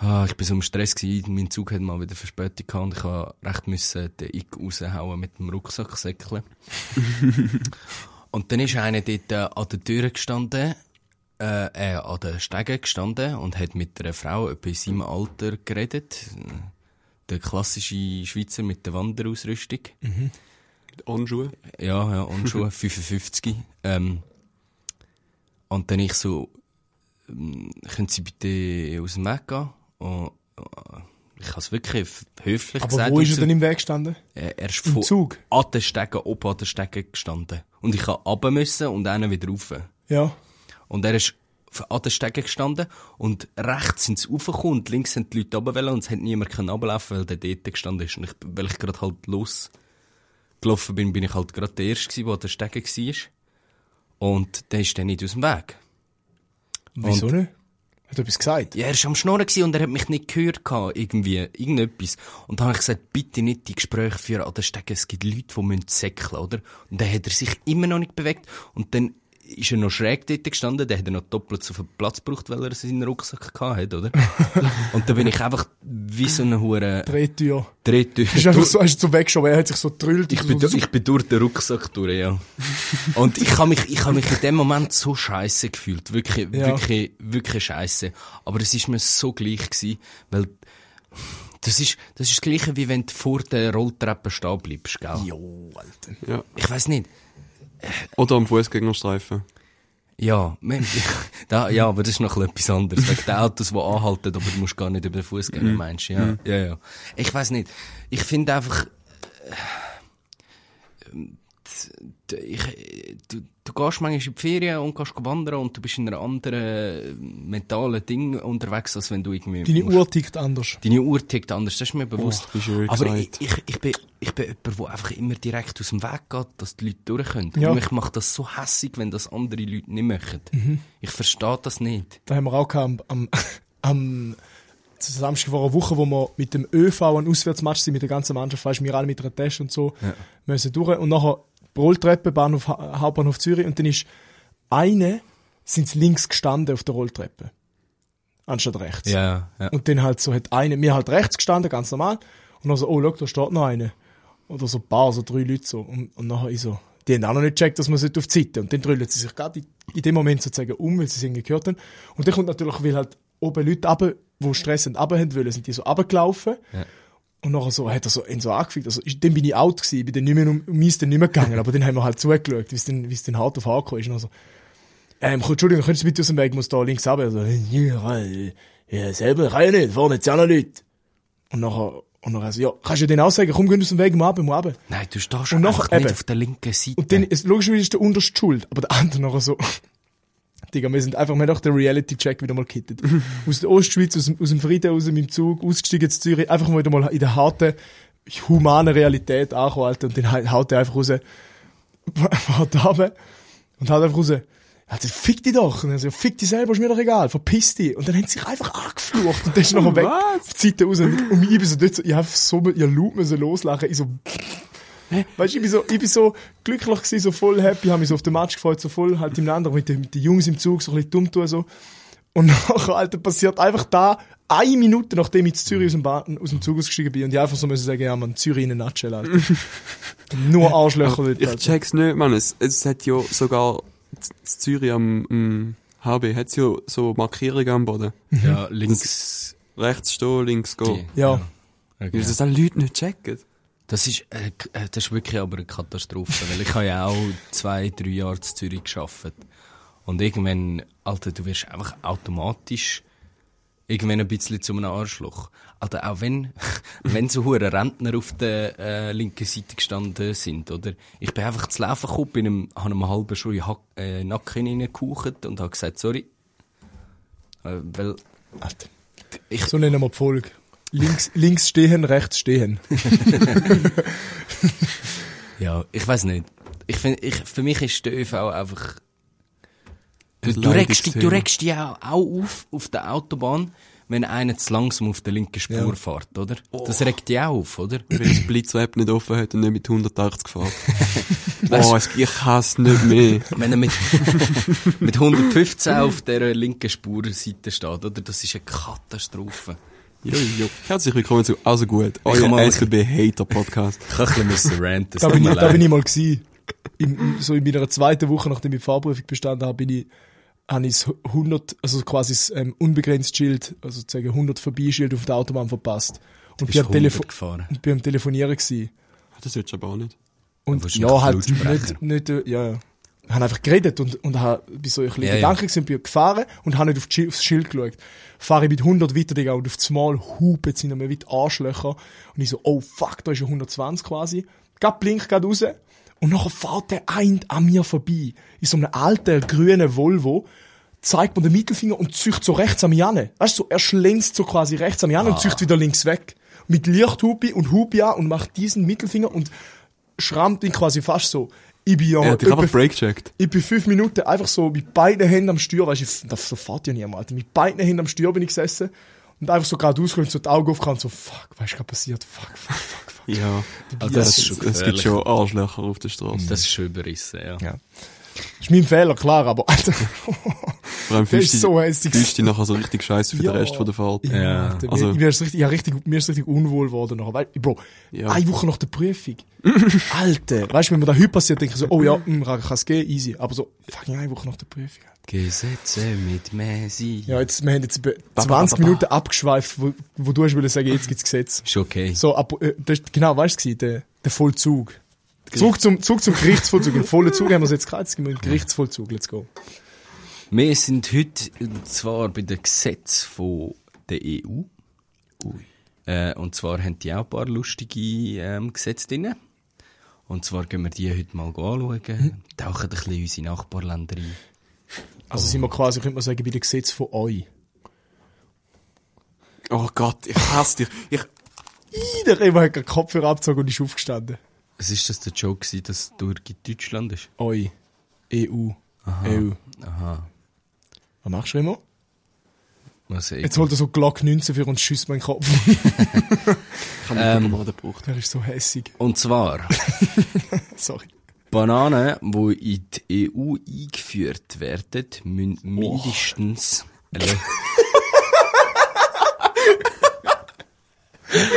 Speaker 1: ah, ich bin so im Stress gewesen, mein Zug hat mal wieder Verspätung gehabt und ich habe recht müssen den Ick raushauen mit dem Rucksacksäckchen. und dann ist einer dort äh, an der Tür gestanden, äh, äh, an den Stegen gestanden und hat mit einer Frau etwa in seinem Alter geredet. Der klassische Schweizer mit der Wanderausrüstung.
Speaker 3: Anschuhe.
Speaker 1: Ja, ja, schon 55. Ähm, und dann ich so, ähm, können Sie bitte aus dem Weg gehen? Und, äh, ich habe es wirklich höflich
Speaker 2: Aber
Speaker 1: gesagt.
Speaker 2: wo ist
Speaker 1: und
Speaker 2: er denn im Weg gestanden?
Speaker 1: Äh, er ist
Speaker 2: Im Zug?
Speaker 1: an den Stegen, oben an den Stegen gestanden. Und ich habe runter müssen und einen wieder rauf.
Speaker 2: Ja.
Speaker 1: Und er ist an den Stegen gestanden und rechts sind sie raufgekommen und links sind die Leute runter wollen und es hat niemand runterlaufen, weil der dort gestanden ist. Und ich, weil ich gerade halt losgelaufen bin, bin ich halt gerade der Erste der an den Stegen war. Und der ist dann nicht aus dem Weg.
Speaker 2: Wieso nicht? Hat er etwas gesagt?
Speaker 1: Ja, er war am Schnurren und er hat mich nicht gehört gehabt, irgendwie, irgendetwas. Und dann habe ich gesagt, bitte nicht die Gespräche führen an den Stegen, es gibt Leute, die müssen säckeln, oder? Und dann hat er sich immer noch nicht bewegt und dann ist er noch schräg dort gestanden, dann hat er noch doppelt so viel Platz gebraucht, weil er seinen Rucksack gehabt hat, oder? und dann bin ich einfach wie so eine hure
Speaker 2: Drehtür.
Speaker 1: Drehtür.
Speaker 2: Ist einfach so, hast du so weggeschoben, er hat sich so drüllt.
Speaker 1: Ich bin,
Speaker 2: so,
Speaker 1: durch, ich bin durch den Rucksack durch, ja. Und ich habe mich, ich habe mich in dem Moment so scheiße gefühlt. Wirklich,
Speaker 2: Ja.
Speaker 1: wirklich, wirklich scheiße. Aber es ist mir so gleich gewesen, weil, das ist, das ist das Gleiche, wie wenn du vor der Rolltreppe stehen bleibst, gell?
Speaker 2: Jo, Alter.
Speaker 3: Ja.
Speaker 1: Ich weiß nicht.
Speaker 3: Oder am Fußgängerstreifen.
Speaker 1: Ja, man, da, ja, aber das ist noch etwas anderes. Wegen den Autos, die anhalten, aber du musst gar nicht über den Fuß gehen, meinst du? Ja, ja, ja. Ich weiß nicht. Ich finde einfach, äh, ich, du, du gehst manchmal in die Ferien und gehst wandern und du bist in einem anderen mentalen Ding unterwegs, als wenn du irgendwie...
Speaker 2: Deine
Speaker 1: musst-
Speaker 2: Uhr tickt anders.
Speaker 1: Deine Uhr tickt anders, das ist mir bewusst.
Speaker 3: schön
Speaker 1: Aber ich, ich, ich, bin, ich bin jemand, der einfach immer direkt aus dem Weg geht, dass die Leute durch können.
Speaker 2: Ja.
Speaker 1: Und mich macht das so hässig, wenn das andere Leute nicht machen.
Speaker 2: Mhm.
Speaker 1: Ich verstehe das nicht.
Speaker 2: Da haben wir auch gehabt, am, am, am Samstag vor einer Woche, wo wir mit dem ÖV einen Auswärtsmatch sind, mit der ganzen Mannschaft, weißt, wir alle mit einer Tasche und so,
Speaker 1: Ja.
Speaker 2: müssen durch. Und nachher Rolltreppe, Bahnhof, Ha- Hauptbahnhof Zürich, und dann ist eine, sind links gestanden auf der Rolltreppe. Anstatt rechts.
Speaker 1: Ja, ja.
Speaker 2: Und dann halt so hat eine, mir halt rechts gestanden, ganz normal. Und dann so, oh, schau, da steht noch eine. Oder so ein paar, so drei Leute so. Und, und nachher ich so, die haben auch noch nicht gecheckt, dass man auf die Seite. Und dann drüllen sie sich gerade in, in dem Moment sozusagen um, weil sie es irgendwie gehört haben. Und dann kommt natürlich, weil halt oben Leute runter, die Stress und runter haben wollen, sind die so runtergelaufen.
Speaker 1: Ja.
Speaker 2: Und nachher so, hat er so, ihn so angefickt. Also, ich- dann bin ich out gewesen, bin dann nicht mehr um, um mich dann nicht mehr gegangen. aber dann haben wir halt zugeschaut, wie es dann, wie es dann hart auf hart ist. Und dann so, ähm, Entschuldigung, könntest du bitte aus dem Weg, ich muss da links runter. Also, ja, ja, selber kann ich nicht, vorne jetzt ja noch Leute. Und nachher, und nachher so, ja, kannst du den auch sagen, komm, geh aus dem Weg, muss runter, muss runter.
Speaker 1: Nein, du stehst
Speaker 2: Und
Speaker 1: einfach
Speaker 2: nachher
Speaker 1: nicht
Speaker 2: eben.
Speaker 1: auf der linken Seite.
Speaker 2: Und dann, logischerweise ist der unterste schuld, aber der andere nachher so, Digga, wir sind einfach, wir haben den Reality-Check wieder mal gekittet. aus der Ostschweiz, aus, dem- aus dem Frieden, aus dem Zug, ausgestiegen zu Zürich, einfach mal wieder mal in der harten, humanen Realität angekommen, Alter, und dann haut er einfach raus, runter und haut einfach raus, also, fick dich doch. Und er so, fick dich selber, ist mir doch egal, verpiss dich. Und dann haben sie sich einfach angeflucht und dann ist nachher weg, auf die Seite raus. Und, ich bin so dort so, ich hab so, ihr laut müssen loslachen, ich so, Weißt du, ich bin so, ich bin so glücklich gewesen, so voll happy, habe mich so auf den Match gefreut, so voll halt im anderen mit den, mit den Jungs im Zug, so ein bisschen dumm tun, so. Und nachher, Alter, passiert einfach da, eine Minute nachdem ich zu Zürich aus dem, Bahn, aus dem Zug ausgestiegen bin und ich einfach so müssen sagen, ja, man, Zürich in a nutshell, Alter. Nur Arschlöcher dort,
Speaker 3: Ich check's nicht, Mann. Es, es hat ja sogar Zürich am, am HB hat's ja so Markierungen am Boden.
Speaker 1: ja, links.
Speaker 3: Rechts stehen, links gehen.
Speaker 1: die-
Speaker 2: Ja.
Speaker 1: Okay.
Speaker 3: Weil das alle Leute nicht checken.
Speaker 1: Das ist, äh, äh, das ist wirklich aber eine Katastrophe, weil ich habe ja auch zwei, drei Jahre in Zürich gearbeitet. Und irgendwann, Alter, du wirst einfach automatisch irgendwann ein bisschen zu einem Arschloch. Alter, auch wenn, wenn so hure Rentner auf der äh, linken Seite gestanden sind, oder? Ich bin einfach zu laufen gekommen, bin einem, habe einem halben Schuh in äh, Nacken hineingehaucht und habe gesagt, sorry. Äh, weil,
Speaker 2: Alter.
Speaker 1: ich,
Speaker 2: So nennen wir die Folge. Links, links stehen, rechts stehen.
Speaker 1: ja, ich weiß nicht. Ich find, ich, für mich ist der ÖV einfach, Du, du, regst, du regst dich auch, auf, auf der Autobahn, wenn einer zu langsam auf der linken Spur
Speaker 2: Ja.
Speaker 1: fährt, oder? Das regt dich auch auf, oder?
Speaker 3: Weil das Blitz-App nicht offen hat und nicht mit 180 fährt. oh, es, ich hasse nicht mehr.
Speaker 1: Wenn er mit, mit 115 auf der linken Spurseite steht, oder? Das ist eine Katastrophe.
Speaker 3: Jo, jo. Herzlich willkommen zu Also gut, euer
Speaker 1: mal-
Speaker 3: SBB-Hater-Podcast.
Speaker 1: Ich kann ein bisschen müssen ranten,
Speaker 2: Da bin, ich, da bin ich mal gewesen. Im- so in meiner zweiten Woche, nachdem ich die Fahrprüfung bestanden habe, bin ich, habe ich das 100, also quasi das ähm, unbegrenzt Schild, also sozusagen 100 Vorbeischild auf der Autobahn verpasst. Und bin am,
Speaker 1: 100
Speaker 2: Telefo
Speaker 1: gefahren.
Speaker 2: und bin am Telefonieren gewesen.
Speaker 3: Das willst du aber auch nicht.
Speaker 2: Und ja,
Speaker 1: nicht
Speaker 2: halt nicht, nicht, äh, ja, ja. Habe einfach geredet und, und habe, bin so ein bisschen
Speaker 1: Ja, ja.
Speaker 2: Gedanken gewesen, bin gefahren und habe nicht auf die, Schi- aufs Schild geschaut. Fahre ich mit 100 weiter, Digga, und auf das Mal hupen sie mehr wie Arschlöcher. Und ich so, oh fuck, da ist ja 120 quasi. Gab Blink grad raus. Und nachher fährt der ein an mir vorbei. In so einem alten, grünen Volvo. Zeigt mir den Mittelfinger und zücht so rechts an mich an. Weißt du, so, er schlänzt so quasi rechts an mich an und zücht wieder links weg. Mit Lichthupi und Hupi an und macht diesen Mittelfinger und schrammt ihn quasi fast so. Ich bin ja,
Speaker 3: dich
Speaker 2: etwa-
Speaker 3: einfach breakcheckt.
Speaker 2: ich bin fünf Minuten einfach so mit beiden Händen am Steuer, weißt du, ich- das so fährt ja niemand, Alter. Mit beiden Händen am Steuer bin ich gesessen und einfach so gerade ausgekommen, so die Augen aufgehauen, so, fuck, weißt du, was passiert? Fuck, fuck, fuck, fuck.
Speaker 3: Ja.
Speaker 1: Also das
Speaker 3: es,
Speaker 1: ist schon
Speaker 3: es gibt schon Arschlöcher auf der Straße.
Speaker 1: Das ist schon überrissen, ja.
Speaker 2: Ja. Ist mein Fehler, klar, aber, Alter,
Speaker 3: Vor allem fühlst
Speaker 2: ist
Speaker 3: du
Speaker 2: so
Speaker 3: dich- nachher so richtig scheiße für
Speaker 2: Ja.
Speaker 3: den Rest von der Fahrt.
Speaker 1: Ja.
Speaker 2: Alter,
Speaker 3: Also-
Speaker 2: mir, mir, ist richtig, ich richtig, mir ist richtig unwohl geworden nachher. Weißt, Bro,
Speaker 3: Ja.
Speaker 2: eine Woche nach der Prüfung. Alter, weißt du, wenn mir da heute passiert, denke ich so, oh ja, hm, kann es gehen, easy. Aber so, fucking eine Woche nach der Prüfung.
Speaker 1: Gesetze mit Messi.
Speaker 2: Ja, jetzt, wir haben jetzt etwa
Speaker 3: ba,
Speaker 2: 20
Speaker 3: ba, ba.
Speaker 2: Minuten abgeschweift, wo, wo du hast sagen, jetzt gibt's Gesetz.
Speaker 1: Ist okay.
Speaker 2: So, ab, äh, das genau, weißt du, der, der Vollzug. Zurück zum, zurück zum Gerichtsvollzug. Im vollen Zug haben wir es jetzt in den Gerichtsvollzug. Let's go.
Speaker 1: Wir sind heute, und zwar bei den Gesetzen von der EU. Äh, und zwar haben die auch ein paar lustige ähm, Gesetze drin. Und zwar gehen wir die heute mal anschauen, tauchen ein bisschen in unsere Nachbarländer ein.
Speaker 2: Also sind wir quasi, könnte man sagen, bei den Gesetzen von euch.
Speaker 3: Oh Gott, ich hasse dich. Ich,
Speaker 2: Der Remo hat den Kopfhörer abgezogen und ist aufgestanden.
Speaker 1: Was ist das der Joke gewesen, dass es durch Deutschland ist?
Speaker 2: Euch. EU. EU.
Speaker 1: Aha.
Speaker 2: Was machst du?
Speaker 1: Mal sehen.
Speaker 2: Jetzt holt er so Glock 19 für und schießt meinen Kopf.
Speaker 3: ich habe
Speaker 1: Ähm.
Speaker 3: Limonade gebraucht.
Speaker 2: Der ist so hässig.
Speaker 1: Und zwar
Speaker 2: Sorry.
Speaker 1: Bananen, die in die EU eingeführt werden, müssen mindestens... Äh,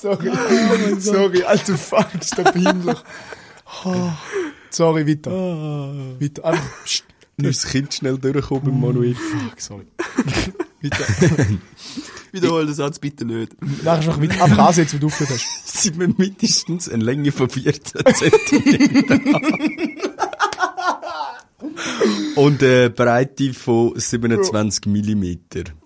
Speaker 2: Sorry. Sorry, alter Fuck, ist der peinlich. Oh. Sorry, weiter. Weiter. Einfach, pst,
Speaker 1: das Kind schnell durchkommen, Manuel.
Speaker 2: fuck, sorry. weiter.
Speaker 3: Wiederhol den Satz bitte nicht.
Speaker 2: Nachher noch weiter. Einfach ansetzen, wo du aufgehört hast.
Speaker 1: Sie müssen mindestens eine Länge von 14 cm Und eine Breite von 27 mm.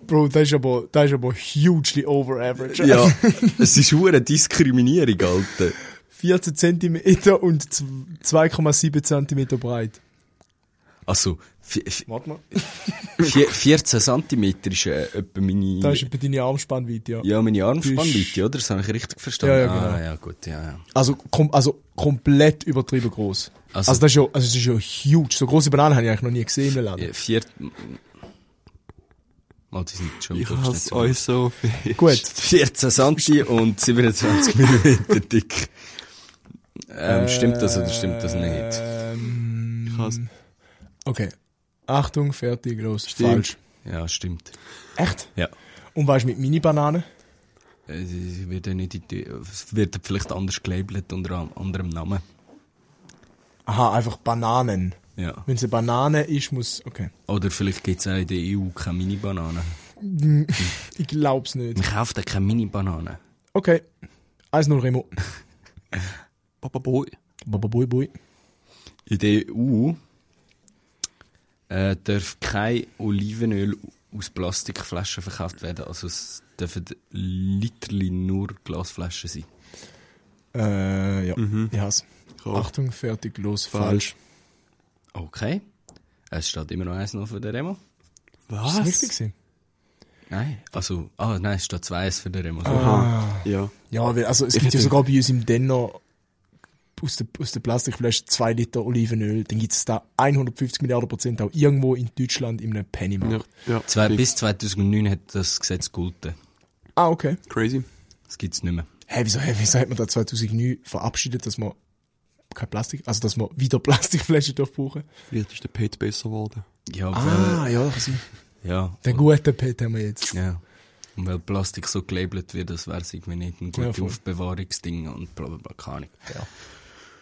Speaker 2: Bro, das ist aber, das ist aber hugely over average.
Speaker 1: Ja, es ist eine Diskriminierung, Alter.
Speaker 2: 14 cm und 2,7 cm breit.
Speaker 1: Also,
Speaker 2: Warte mal.
Speaker 1: vi- 14 cm ist äh, etwa meine...
Speaker 2: Das ist etwa deine Armspannweite, ja.
Speaker 1: ja, meine Armspannweite, oder? Das habe ich richtig verstanden.
Speaker 2: Ja, ja, genau.
Speaker 1: Ah, ja, gut, ja, ja.
Speaker 2: Also, kom also komplett übertrieben groß.
Speaker 1: Also-
Speaker 2: Also, das ist ja, also das ist ja huge. So große Bananen habe ich eigentlich noch nie gesehen im Land.
Speaker 1: Ja, Vier... Mal, die sind schon
Speaker 3: Ich hasse
Speaker 1: so.
Speaker 3: euch so viel.
Speaker 2: Gut.
Speaker 1: 14 cm und 27 mm dick. Ähm, stimmt das oder stimmt das nicht?
Speaker 2: Ähm,
Speaker 3: Ich hasse.
Speaker 2: okay. Achtung, fertig, los.
Speaker 3: Stimmt.
Speaker 2: Falsch.
Speaker 1: Ja, stimmt.
Speaker 2: Echt?
Speaker 1: Ja.
Speaker 2: Und weißt du mit Mini-Bananen?
Speaker 1: Äh, Sie werden nicht in die, es wird vielleicht anders gelabelt unter einem anderem Namen.
Speaker 2: Aha, einfach Bananen.
Speaker 1: Ja.
Speaker 2: Wenn es eine Banane ist, muss. Okay.
Speaker 1: Oder vielleicht gibt es auch in der EU keine Mini-Bananen.
Speaker 2: Ich glaub's nicht.
Speaker 1: Man kauft auch keine Mini-Bananen.
Speaker 2: Okay. 1-0 Remo.
Speaker 3: Papa Boy.
Speaker 2: Baba Bui Bui.
Speaker 1: In der EU äh, darf kein Olivenöl aus Plastikflaschen verkauft werden. Also es dürfen literally nur Glasflaschen sein.
Speaker 2: Äh, ja.
Speaker 3: Mhm.
Speaker 2: Ich hasse.
Speaker 3: Auch.
Speaker 2: Achtung, fertig, los.
Speaker 3: Falsch.
Speaker 1: Okay. Es steht immer noch eins noch für den Remo.
Speaker 2: Ist
Speaker 3: Was?
Speaker 2: das richtig gewesen?
Speaker 1: Nein. Also, ah, nein, es steht zwei für den Remo. So.
Speaker 3: Aha. Ja.
Speaker 2: Ja, weil, also es
Speaker 3: Ich
Speaker 2: gibt ja
Speaker 3: hätte-
Speaker 2: sogar bei uns im Denner aus der, aus der Plastikflasche 2 Liter Olivenöl. Dann gibt es da 150 Milliarden Prozent auch irgendwo in Deutschland in einem Pennymarkt.
Speaker 3: Ja. ja.
Speaker 1: Zwei, bis 2009 hat das Gesetz gegolten.
Speaker 2: Ah, okay.
Speaker 3: Crazy.
Speaker 1: Das gibt es nicht mehr.
Speaker 2: Hä, wieso, hä, wieso hat man da 2009 verabschiedet, dass man kein Plastik, also dass man wieder Plastikflaschen darf brauchen?
Speaker 3: Vielleicht ist der Pete besser geworden.
Speaker 1: Ja,
Speaker 2: Ah, ja, das ist
Speaker 1: weil, ja.
Speaker 2: der gute Pet haben wir jetzt.
Speaker 1: Ja. Und weil Plastik so gelabelt wird, das wäre es irgendwie nicht ein
Speaker 2: Ja,
Speaker 1: gutes
Speaker 2: voll.
Speaker 1: Aufbewahrungsding und bla bla bla, keine Ahnung.
Speaker 2: Ja.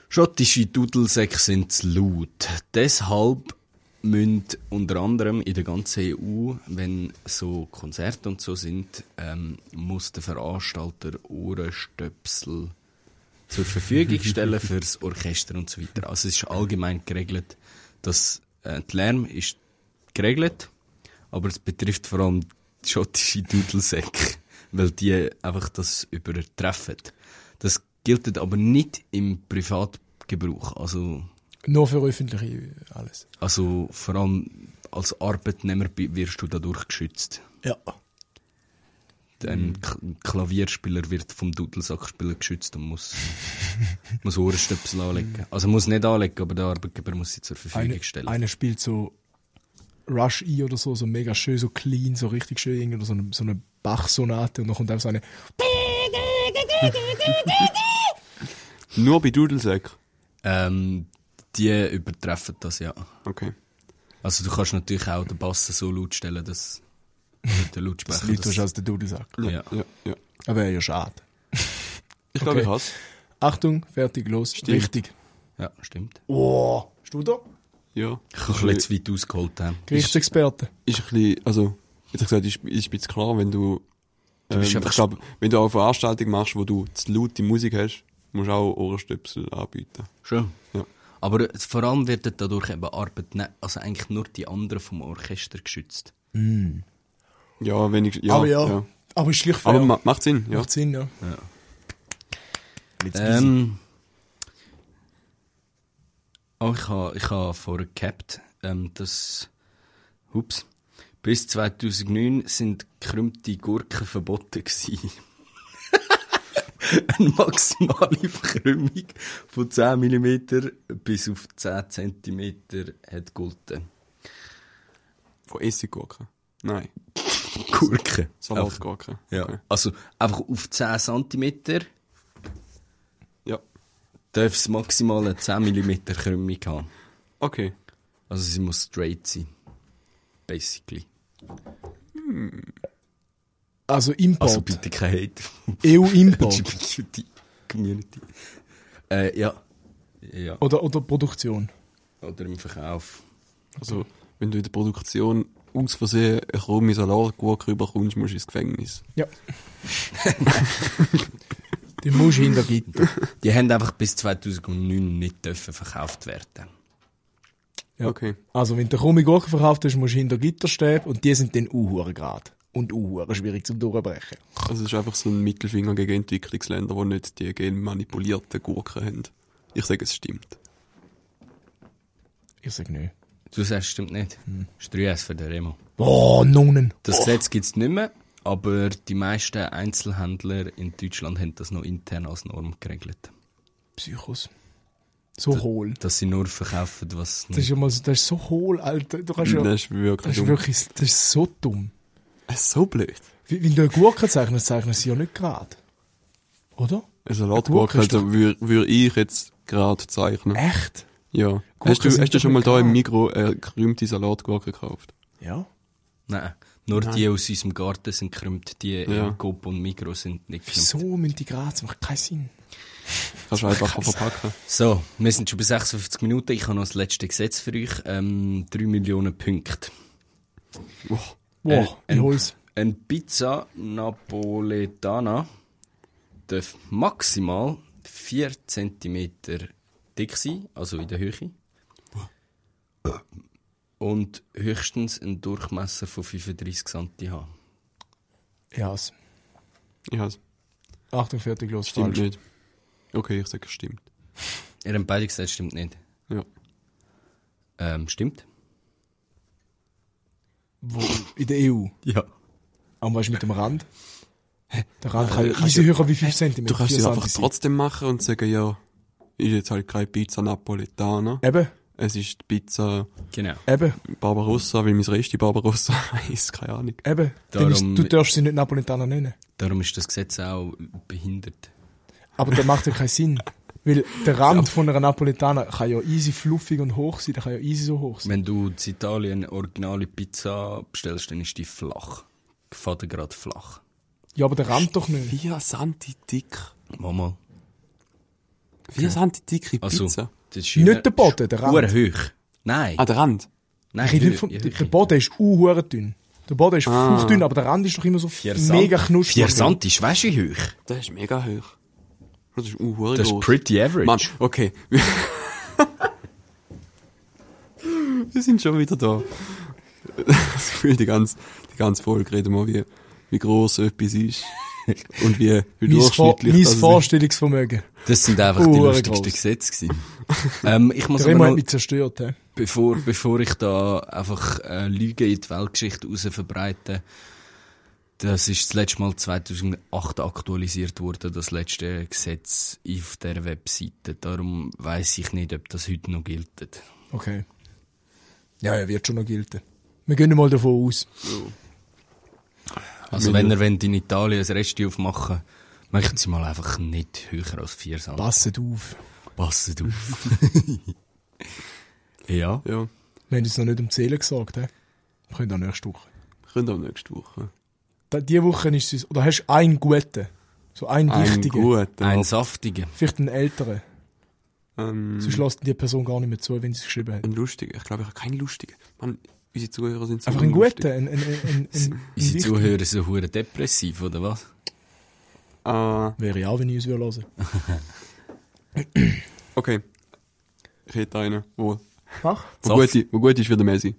Speaker 1: Schottische Dudelsäcke sind zu laut. Deshalb müssen unter anderem in der ganzen EU, wenn so Konzerte und so sind, ähm, muss der Veranstalter Ohrenstöpsel zur Verfügung stellen fürs Orchester und so weiter. Also es ist allgemein geregelt, dass äh, der Lärm ist geregelt, aber es betrifft vor allem die schottische Dudelsäcke, weil die einfach das übertreffen. Das gilt aber nicht im Privatgebrauch. Also,
Speaker 2: Nur für öffentliche alles.
Speaker 1: also vor allem als Arbeitnehmer wirst du dadurch geschützt.
Speaker 2: Ja.
Speaker 1: Ein K Klavierspieler wird vom Dudelsackspieler geschützt und muss, muss Ohrenstöpsel anlegen. Also muss nicht anlegen, aber der Arbeitgeber muss sie zur Verfügung
Speaker 2: Eine,
Speaker 1: stellen.
Speaker 2: einer spielt so Rush E oder so, so mega schön, so clean, so richtig schön, irgendwie, oder so eine, so eine Bach-Sonate und dann kommt einfach so eine,
Speaker 3: Nur bei Dudelsäck.
Speaker 1: Ähm, die übertreffen das ja.
Speaker 3: Okay.
Speaker 1: Also du kannst natürlich auch den Bass so laut stellen, dass also der Lautsprecher
Speaker 2: das Lied ist als der Dudelsack.
Speaker 1: ja.
Speaker 3: Ja, ja.
Speaker 2: Aber ja, schade.
Speaker 3: Ich glaube,
Speaker 2: Okay.
Speaker 3: ich hasse.
Speaker 2: Achtung, fertig, los. Richtig.
Speaker 1: ja, stimmt.
Speaker 2: Oh, hast du da?
Speaker 3: Ja.
Speaker 1: Ich kann ein bisschen zu weit ausgeholt haben.
Speaker 2: Gerichtsexperte.
Speaker 3: Ist ein bisschen, also, jetzt gesagt, ist, ist ein bisschen klar, wenn du, ähm,
Speaker 1: bist
Speaker 3: ich
Speaker 1: einfach
Speaker 3: glaub, wenn du auch eine Veranstaltung machst, wo du zu laute Musik hast, musst du auch Ohrenstöpsel anbieten.
Speaker 1: Schon.
Speaker 3: Ja.
Speaker 1: Aber vor allem werden dadurch eben Arbeitnehmer, also eigentlich nur die anderen vom Orchester geschützt.
Speaker 3: Ja, wenn ich, ja,
Speaker 2: Aber ja,
Speaker 3: ja.
Speaker 2: Aber ist schlicht fair.
Speaker 3: Aber ma macht Sinn, ja.
Speaker 2: Macht Sinn, ja.
Speaker 1: Ähm, oh, ich habe ich ha vorher gehabt, ähm, dass, ups, bis 2009 sind gekrümmte Gurken verboten gewesen. Eine maximale Verkrümmung von 10 mm bis auf 10 cm hat gegolten.
Speaker 3: Von Essiggurken. Nein,
Speaker 1: Gurken.
Speaker 3: Salatgurken.
Speaker 1: Ja.
Speaker 3: Okay.
Speaker 1: Also einfach auf 10 cm
Speaker 3: Ja.
Speaker 1: darf es maximal eine 10 mm Krümmung haben.
Speaker 3: Okay.
Speaker 1: Also sie muss straight sein. Basically.
Speaker 2: Also Import.
Speaker 1: Also bitte kein Hate.
Speaker 2: EU-Import.
Speaker 1: Community. Äh, ja. Ja.
Speaker 2: oder, oder Produktion.
Speaker 1: Oder im Verkauf.
Speaker 3: Also, wenn du in der Produktion aus Versehen eine krumme Salatgurke überkommst, musst du ins Gefängnis.
Speaker 2: Ja. Die musst du hinter Gitter.
Speaker 1: Die haben einfach bis 2009 nicht dürfen verkauft werden.
Speaker 2: Ja.
Speaker 3: Okay.
Speaker 2: Also, wenn du krumme Gurken verkauft hast, musst du hinter Gitter stehen und die sind dann uhuere grad. Und uhuere schwierig zum Durchbrechen.
Speaker 3: Also, es ist einfach so ein Mittelfinger gegen Entwicklungsländer, die nicht die genmanipulierten Gurken haben. Ich sage, es stimmt.
Speaker 2: Ich sag nicht.
Speaker 1: Du sagst, stimmt nicht.
Speaker 2: Hm.
Speaker 1: Das ist 3S für den Remo.
Speaker 2: Oh, Nonnen.
Speaker 1: Das Gesetz gibt es nicht mehr, aber die meisten Einzelhändler in Deutschland haben das noch intern als Norm geregelt.
Speaker 2: Psychos. So hohl.
Speaker 1: Dass sie nur verkaufen, was
Speaker 2: Das ist ja mal so, das ist so hohl, Alter. Du kannst ja,
Speaker 3: Das ist wirklich
Speaker 2: das ist wirklich, das ist so dumm.
Speaker 3: Das ist so blöd.
Speaker 2: Wie- Wenn du eine Gurke zeichnest, du sie ja nicht gerade. Oder?
Speaker 3: Eine Salatgurke, also würde würd ich jetzt gerade zeichnen.
Speaker 2: Echt?
Speaker 3: Ja.
Speaker 2: Gurken
Speaker 3: Hast du, hast du schon mal da im. Mikro eine gekrümmte Salatgurke gekauft?
Speaker 2: Ja.
Speaker 1: Nein, nur die aus unserem Garten sind gekrümmt, die
Speaker 3: Ja.
Speaker 1: im Coop und Migros sind nicht gekrümmt.
Speaker 2: Wieso müssen die gerade? Das macht keinen Sinn.
Speaker 3: Kannst du einfacher verpacken.
Speaker 1: So, wir sind schon bei 56 Minuten. Ich habe noch das letzte Gesetz für euch. Ähm, 3 Millionen Punkte.
Speaker 2: Wow,
Speaker 1: Äh,
Speaker 2: ich
Speaker 1: ein-
Speaker 2: hol's.
Speaker 1: Eine Pizza Napoletana darf maximal 4 cm dick sein, also in der Höhe. Und höchstens einen Durchmesser von 35 cm haben.
Speaker 2: Ja, es.
Speaker 3: Ja,
Speaker 2: Achtung, fertig, los,
Speaker 3: stimmt
Speaker 2: falsch.
Speaker 3: nicht. Okay, ich sage, es stimmt.
Speaker 1: Ihr habt beide gesagt, stimmt nicht.
Speaker 3: Ja.
Speaker 1: Ähm, stimmt?
Speaker 2: Wo? In der EU.
Speaker 1: Ja.
Speaker 2: Aber weißt du, mit dem Rand? Der Rand kann ja easy höher wie 5 cm.
Speaker 3: Du kannst es einfach trotzdem machen und sagen, ja, ist jetzt halt keine Pizza Napoletana.
Speaker 2: Eben,
Speaker 3: Es ist die Pizza
Speaker 1: Genau.
Speaker 2: eben,
Speaker 3: Barbarossa, weil mein Rest die Barbarossa heisst, keine Ahnung.
Speaker 2: eben. Dann ist,
Speaker 1: Darum-
Speaker 2: du darfst sie nicht Napolitaner nennen.
Speaker 1: Darum ist das Gesetz auch behindert.
Speaker 2: Aber das macht ja keinen Sinn. Weil der Rand von einer Napolitaner kann ja easy fluffig und hoch sein, der kann ja easy so hoch sein.
Speaker 1: Wenn du in Italien eine originale Pizza bestellst, dann ist die flach. Gefaden gerade flach.
Speaker 2: Ja, aber der Rand doch nicht.
Speaker 3: 4 Santi dick.
Speaker 1: Mama.
Speaker 3: 4 Santi dicke
Speaker 1: Also,
Speaker 3: Pizza.
Speaker 1: das ist
Speaker 2: Nicht der Boden, der Rand.
Speaker 1: Hoch. Nein.
Speaker 3: Ah, der Rand.
Speaker 1: Nein,
Speaker 2: Ich rede nicht von,
Speaker 1: ja,
Speaker 2: der, Boden ist uhuere dünn. Der Boden ist
Speaker 3: Ah.
Speaker 2: fauchdünn, aber der Rand ist doch immer so
Speaker 1: Vier
Speaker 2: mega knusprig.
Speaker 1: Vier Cent ist weißt du wie hoch.
Speaker 3: Das ist mega hoch. Das ist uh,
Speaker 1: Das ist pretty average.
Speaker 3: Mann, okay. Wir sind schon wieder da. Das Gefühl, die ganze, die ganze Folge reden wir, wie, wie gross etwas ist. Und wie, wie durchschnittlich
Speaker 2: mein
Speaker 3: das ist.
Speaker 2: Vorstellungsvermögen.
Speaker 1: Das sind einfach
Speaker 2: Uh,
Speaker 1: die
Speaker 2: hure
Speaker 1: lustigsten
Speaker 2: gross.
Speaker 1: Gesetze gewesen. ähm, ich muss
Speaker 2: Der
Speaker 1: aber noch,
Speaker 2: mich zerstört. He.
Speaker 1: bevor, bevor ich da einfach äh, Lügen in die Weltgeschichte raus verbreite, das ist das letzte Mal 2008 aktualisiert worden, das letzte Gesetz auf der Webseite. Darum weiß ich nicht, ob das heute noch gilt.
Speaker 2: Okay. Ja, er wird schon noch gelten. Wir gehen mal davon aus.
Speaker 1: Also wenn ihr wollt in Italien ein Resti aufmachen möchten Sie mal einfach nicht höher als 4 Cent.
Speaker 2: Passet auf.
Speaker 1: Passet auf. ja.
Speaker 3: Ja,
Speaker 2: Wir haben uns noch nicht um Zählen gesagt. He. Wir können auch nächste Woche.
Speaker 3: können wir nächste Woche.
Speaker 2: Da, diese Woche ist es... Oder hast du einen guten? So einen
Speaker 3: Ein
Speaker 2: wichtigen?
Speaker 3: guter.
Speaker 1: Ein saftiger.
Speaker 2: Vielleicht einen älteren.
Speaker 3: ähm,
Speaker 2: Sonst lässt die Person gar nicht mehr zu, wenn sie es geschrieben hat.
Speaker 3: ein lustiger. Ich glaube, ich habe keinen lustigen. Mann, unsere Zuhörer sind so
Speaker 2: Einfach einen
Speaker 3: unlustig.
Speaker 2: guten. Ein, ein, ein, ein, ein,
Speaker 1: Unsere
Speaker 2: ein wichtigen.
Speaker 1: Zuhörer sind hure depressiv, oder was?
Speaker 3: Ah,
Speaker 2: Wäre ich auch, wenn ich uns hören
Speaker 3: okay. Ich hätte einen, wo,
Speaker 2: Mach.
Speaker 3: wo, gut, i- wo gut ist für den Messi.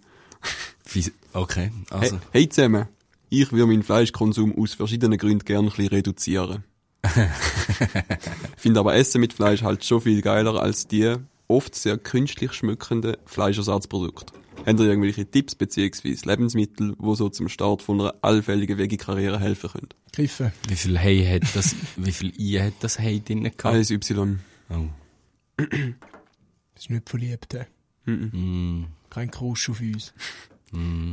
Speaker 1: Okay,
Speaker 3: Hey,
Speaker 1: also.
Speaker 3: hey zusammen. Ich würde meinen Fleischkonsum aus verschiedenen Gründen gerne ein bisschen reduzieren. Finde aber Essen mit Fleisch halt schon viel geiler als die oft sehr künstlich schmückenden Fleischersatzprodukte. Habt ihr irgendwelche Tipps beziehungsweise Lebensmittel, wo so zum Start von einer allfälligen Veggie-Karriere helfen können?
Speaker 2: Griffen.
Speaker 1: Wie viel Hey hat das, wie viel I hat das Hey drin gehabt?
Speaker 3: Alles Y.
Speaker 1: Oh.
Speaker 2: Das ist nicht verliebt. hä?
Speaker 1: Mm,
Speaker 2: Kein Krusch auf uns.
Speaker 1: mm.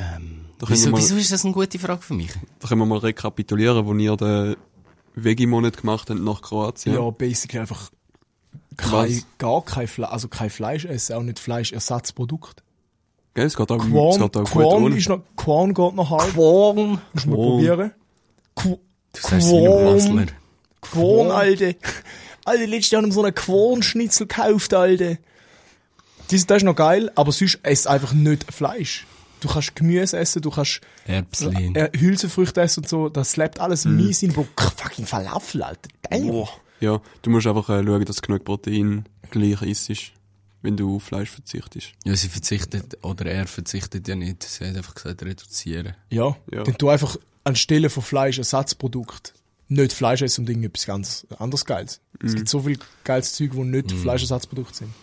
Speaker 1: Ähm, wieso,
Speaker 3: mal,
Speaker 1: wieso ist das eine gute Frage für mich?
Speaker 3: da können wir mal rekapitulieren, wo ihr den Veggie-Monat gemacht habt nach Kroatien.
Speaker 2: Ja, basically einfach kein, gar kein Fleisch, also kein Fleisch essen, auch nicht Fleischersatzprodukt.
Speaker 3: Gell, es geht auch, es
Speaker 2: Quorn,
Speaker 3: geht auch gut
Speaker 2: Quorn
Speaker 3: ohne.
Speaker 2: ist noch, Quorn geht noch halb.
Speaker 1: Quorn.
Speaker 2: Musst du mal
Speaker 3: Quorn.
Speaker 2: probieren. Qu
Speaker 1: Du sagst wie ein Masler.
Speaker 2: Quorn, Alter. Alter, letztes Jahr haben wir so einen Quornschnitzel gekauft, Alter. Das, das ist noch geil, aber sonst esst einfach nicht Fleisch. Du kannst Gemüse essen, du kannst
Speaker 1: Erbslin.
Speaker 2: äh, Hülsenfrüchte essen und so. Das lebt alles
Speaker 3: Mhm.
Speaker 2: mies in, Bro. Fucking Falafel, Alter. Geil.
Speaker 3: Ja, du musst einfach äh, schauen, dass du genug Protein gleich isst, wenn du auf Fleisch verzichtest.
Speaker 1: Ja, sie verzichtet, oder er verzichtet ja nicht. Sie hat einfach gesagt, reduzieren.
Speaker 2: Ja,
Speaker 3: Ja.
Speaker 2: dann tu einfach anstelle von Fleisch Ersatzprodukt nicht Fleisch essen und irgendetwas ganz anderes Geiles. Es gibt so viel geiles Zeug, wo nicht Fleischersatzprodukte sind.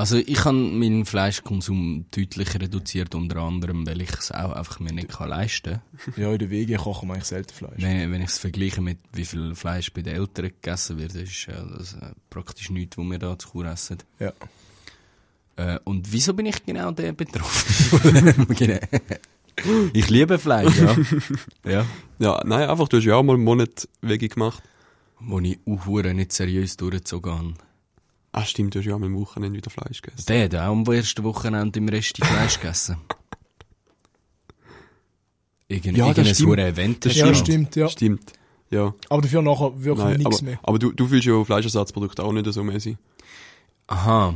Speaker 1: Also ich habe meinen Fleischkonsum deutlich reduziert, unter anderem, weil ich es auch einfach mir nicht kann leisten kann.
Speaker 2: Ja, in der Wege kochen wir eigentlich selten Fleisch.
Speaker 1: Wenn, wenn ich es vergleiche mit wie viel Fleisch bei den Eltern gegessen wird, ist äh, das äh, praktisch nichts, was wir da zu Kur essen.
Speaker 2: Ja.
Speaker 1: Äh, und wieso bin ich genau der betroffen? Genau. ich liebe Fleisch, ja. ja.
Speaker 3: Ja, nein, einfach, du hast ja auch mal einen Monat Veggie gemacht.
Speaker 1: Wo ich auch nicht seriös durchgezogen habe.
Speaker 3: Ah, stimmt, du hast ja auch am Wochenende wieder Fleisch gegessen.
Speaker 1: Der hat auch am ersten Wochenende im Rest Fleisch gegessen. Irgend,
Speaker 3: Ja, das
Speaker 1: irgendein
Speaker 3: stimmt.
Speaker 1: Event.
Speaker 3: Das
Speaker 2: Ja, stimmt, ja.
Speaker 3: Stimmt. Ja,
Speaker 2: Aber dafür nachher wirklich
Speaker 3: nein,
Speaker 2: nichts
Speaker 3: aber,
Speaker 2: mehr.
Speaker 3: aber du, du fühlst ja Fleischersatzprodukte auch nicht so mäßig.
Speaker 1: Aha.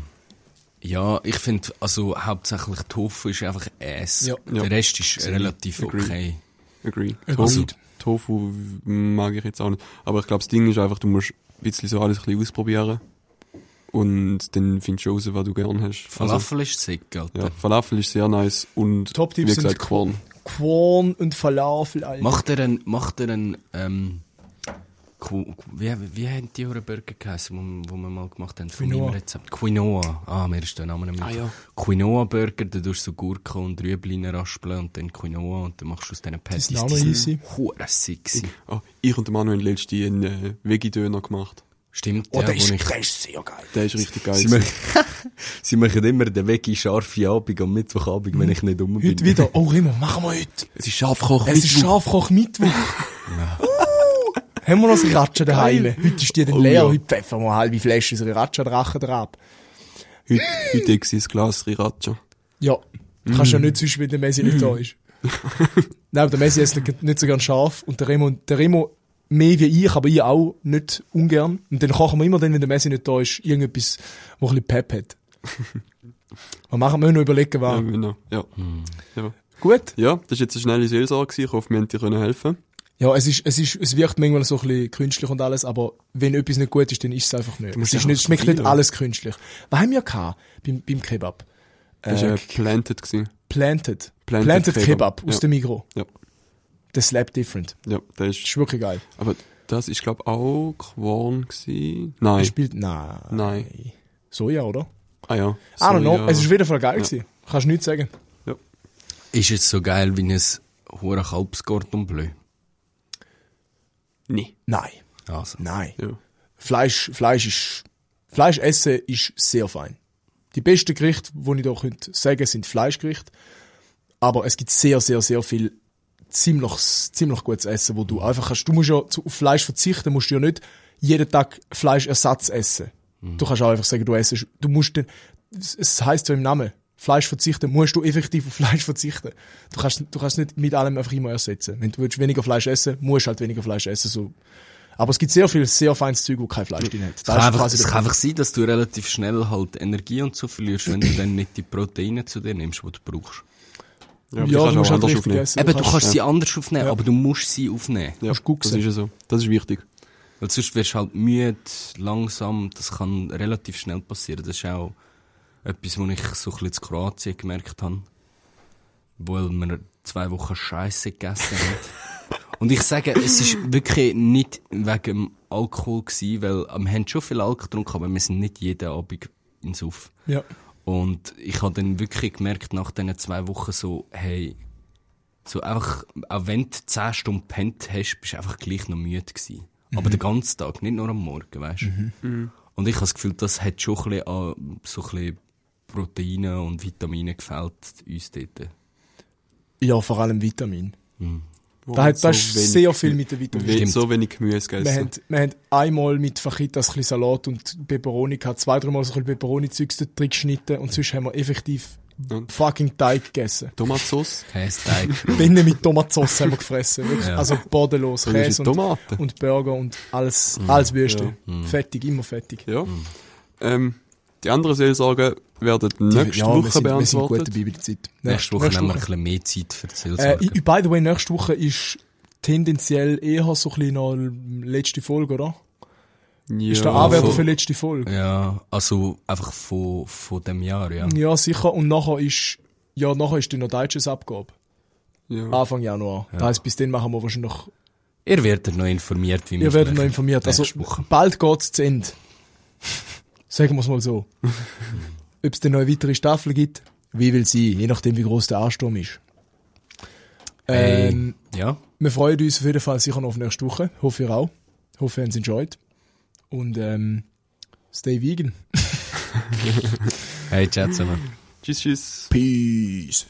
Speaker 1: Ja, ich finde, also hauptsächlich Tofu ist einfach Ass.
Speaker 2: Ja.
Speaker 1: Der
Speaker 3: Ja.
Speaker 1: Rest ist relativ
Speaker 3: Agree.
Speaker 1: okay.
Speaker 3: Agree.
Speaker 2: Agreed.
Speaker 3: Tofu, Tofu mag ich jetzt auch nicht. Aber ich glaube, das Ding ist einfach, du musst ein bisschen so alles ein bisschen ausprobieren. Und dann findest du raus, was du gerne hast.
Speaker 1: Falafel ist sick, Alter.
Speaker 3: Also, ja, Falafel ist sehr nice und
Speaker 2: Top-Tipps
Speaker 3: wie gesagt,
Speaker 2: sind
Speaker 3: Korn.
Speaker 2: Quorn und Falafel, Alter.
Speaker 1: Macht er einen, macht er einen, ähm, wie, wie haben die eure Burger geheißen, wo, wo wir mal gemacht haben? Von
Speaker 2: Quinoa.
Speaker 1: Rezept. Quinoa. Ah, mir ist der Name nicht mehr.
Speaker 3: Ah, ja.
Speaker 1: Quinoa-Burger, da tust du so Gurken und Rüebli raspeln und dann Quinoa und dann machst du aus diesen Patties. die
Speaker 2: noch
Speaker 1: sind
Speaker 2: easy.
Speaker 1: Hure sick gewesen.
Speaker 3: Oh, ich und der Manuel haben letztens einen äh, Veggie-Döner gemacht.
Speaker 1: Stimmt,
Speaker 2: Oh,
Speaker 1: ja,
Speaker 2: der, ist,
Speaker 1: ich...
Speaker 2: der ist sehr geil.
Speaker 3: Der ist richtig geil.
Speaker 1: Sie machen, sie machen immer den Weg scharfe Abend am Mittwochabend, wenn ich nicht um bin.
Speaker 2: Heute wieder. Oh, Remo, machen wir heute.
Speaker 3: Es ist Schafkoch.
Speaker 2: Es ist Schafkoch Mittwoch. Uh, haben wir noch Sriracha daheim? Heute ist die dann
Speaker 3: Oh,
Speaker 2: leer.
Speaker 3: ja.
Speaker 2: Heute pfeffern wir eine halbe Flasche Sriracha-Drachen drauf.
Speaker 3: Heute, heute war ein Glas Sriracha.
Speaker 2: Ja. Kannst ja nicht sonst, wenn der Messi nicht da ist. Nein, aber der Messi nicht nicht so gern scharf. Und der Remo, der Remo mehr wie ich, aber ich auch nicht ungern. Und dann kochen wir immer dann, wenn der Messi nicht da ist, irgendetwas, wo ein bisschen Pep hat. wir machen, wir müssen noch überlegen,
Speaker 3: Ja,
Speaker 2: was.
Speaker 3: genau. Ja. Ja.
Speaker 2: Gut.
Speaker 3: ja, das war jetzt eine schnelle Seelsorge. Ich hoffe, wir haben dir können helfen
Speaker 2: Ja, es ist, es ist, es wirkt manchmal so ein bisschen künstlich und alles, aber wenn etwas nicht gut ist, dann ist es einfach nicht. Es, ist nicht, es schmeckt nicht alles künstlich. Was haben wir gehabt beim, beim Kebab?
Speaker 3: Das war äh, planted. Gewesen.
Speaker 2: Planted.
Speaker 3: Planted
Speaker 2: Planted, Kebab,
Speaker 3: Kebab,
Speaker 2: aus
Speaker 3: ja.
Speaker 2: dem Migro.
Speaker 3: Ja.
Speaker 2: Das slap different.
Speaker 3: Ja, der
Speaker 2: Das
Speaker 3: ist,
Speaker 2: ist wirklich geil.
Speaker 3: aber das ist, glaube auch Quorn gewesen.
Speaker 2: Er
Speaker 3: Nein.
Speaker 2: spielt, nein.
Speaker 3: Nein.
Speaker 2: Soja, oder?
Speaker 3: Ah ja.
Speaker 2: I don't know. Es ist wieder voll geil gewesen. Kannst du nichts sagen.
Speaker 3: Ja.
Speaker 1: Ist es so geil wie ein hure Kalbsgordon Bleu?
Speaker 3: Nee.
Speaker 2: Nein.
Speaker 1: Also.
Speaker 2: Nein.
Speaker 3: Ja.
Speaker 2: Fleisch, Fleisch ist, Fleisch essen ist sehr fein. Die besten Gerichte, die ich da könnte sagen, sind Fleischgerichte. Aber es gibt sehr, sehr, sehr viel ziemlich, ziemlich gutes Essen, wo du einfach kannst, du musst ja auf Fleisch verzichten, musst du ja nicht jeden Tag Fleischersatz essen. Du kannst auch einfach sagen, du essst, du musst den, es- heißt ja im Namen, Fleisch verzichten, musst du effektiv auf Fleisch verzichten. Du kannst, du kannst nicht mit allem einfach immer ersetzen. Wenn du willst weniger Fleisch essen, musst du halt weniger Fleisch essen, so. Aber es gibt sehr viel, sehr feines Zeug, wo kein Fleisch drin hat.
Speaker 1: Es
Speaker 2: Da
Speaker 1: kann,
Speaker 2: ist
Speaker 1: einfach, es kann einfach sein, dass du relativ schnell halt Energie und so verlierst, wenn du dann nicht die Proteine zu dir nimmst, die du brauchst.
Speaker 3: Ja, aber
Speaker 2: Ja,
Speaker 3: kannst
Speaker 2: du musst halt
Speaker 3: anders aufnehmen.
Speaker 2: essen.
Speaker 1: Eben, du kannst sie anders aufnehmen,
Speaker 2: Ja.
Speaker 1: aber du musst sie aufnehmen.
Speaker 3: Ja, das ist ja so. Das ist wichtig.
Speaker 1: Weil sonst wirst du halt müde, langsam, das kann relativ schnell passieren. Das ist auch etwas, was ich so ein bisschen in Kroatien gemerkt habe. Weil wir zwei Wochen Scheiße gegessen haben. Und ich sage, es ist wirklich nicht wegen dem Alkohol gewesen, weil wir haben schon viel Alkohol getrunken, aber wir sind nicht jeden Abend ins Uff.
Speaker 2: Ja.
Speaker 1: Und ich habe dann wirklich gemerkt, nach diesen zwei Wochen so, hey, so einfach, auch wenn du zehn Stunden pennt hast, bist du einfach gleich noch müde gewesen. Aber den ganzen Tag, nicht nur am Morgen, weißt du. Und ich habe das Gefühl, das hat schon ein bisschen an so ein bisschen Proteine und Vitamine gefällt uns dort.
Speaker 2: Ja, vor allem Vitamin.
Speaker 3: Wo
Speaker 2: Da hat,
Speaker 3: so
Speaker 2: ist
Speaker 3: wenig-
Speaker 2: sehr viel mit den Vitaminen.
Speaker 3: we- So wenig Gemüse
Speaker 2: Wir
Speaker 3: gegessen.
Speaker 2: haben, wir haben einmal mit Fajitas ein bisschen Salat und Peperoni gehabt, zwei, dreimal so ein bisschen Peperoni-Zeugs drin geschnitten und sonst haben wir effektiv
Speaker 3: Und?
Speaker 2: fucking Teig gegessen.
Speaker 3: Tomatsauce?
Speaker 1: Kästeig.
Speaker 2: Binnen mit Tomatsauce haben wir gefressen.
Speaker 1: Ja.
Speaker 2: Also bodenlos. Käse und,
Speaker 3: Tomaten.
Speaker 2: und Burger und alles, alles Wüste. Fettig, immer fettig.
Speaker 3: Ja. Ähm, die anderen Seelsorgen werden nächste
Speaker 2: ja,
Speaker 3: Woche
Speaker 2: wir sind, wir sind gut
Speaker 3: beantwortet.
Speaker 2: dabei bei der Zeit.
Speaker 1: Nächste Woche nehmen wir ein bisschen mehr Zeit für die
Speaker 2: Äh,
Speaker 1: Seelsorge.
Speaker 2: i- by the way, nächste Woche ist tendenziell eher so ein bisschen noch letzte Folge, oder?
Speaker 3: Ja,
Speaker 2: Ist der Anwärter
Speaker 1: voll.
Speaker 2: für letzte Folge.
Speaker 1: ja, also einfach von, von dem Jahr, ja.
Speaker 2: Ja, sicher. Und nachher ist, ja, nachher ist dann noch deutsches Abgabe.
Speaker 3: ja.
Speaker 2: Anfang Januar. Das heisst, bis dann machen wir wahrscheinlich noch,
Speaker 1: Ihr werdet noch informiert, wie wir
Speaker 2: ihr werdet noch informiert. Also,
Speaker 1: Nächste Woche.
Speaker 2: bald geht's zu Ende. Sagen wir es mal so. Ob es dann noch eine weitere Staffel gibt, wie will sie, je nachdem wie groß der Ansturm ist.
Speaker 1: Hey,
Speaker 2: Ähm,
Speaker 1: ja,
Speaker 2: wir freuen uns auf jeden Fall sicher noch auf nächste Woche. Hoffe ihr auch. Hoffe, ihr habt es enjoyed. Und ähm, stay vegan.
Speaker 1: hey, ciao zusammen.
Speaker 3: Tschüss, tschüss.
Speaker 2: Peace.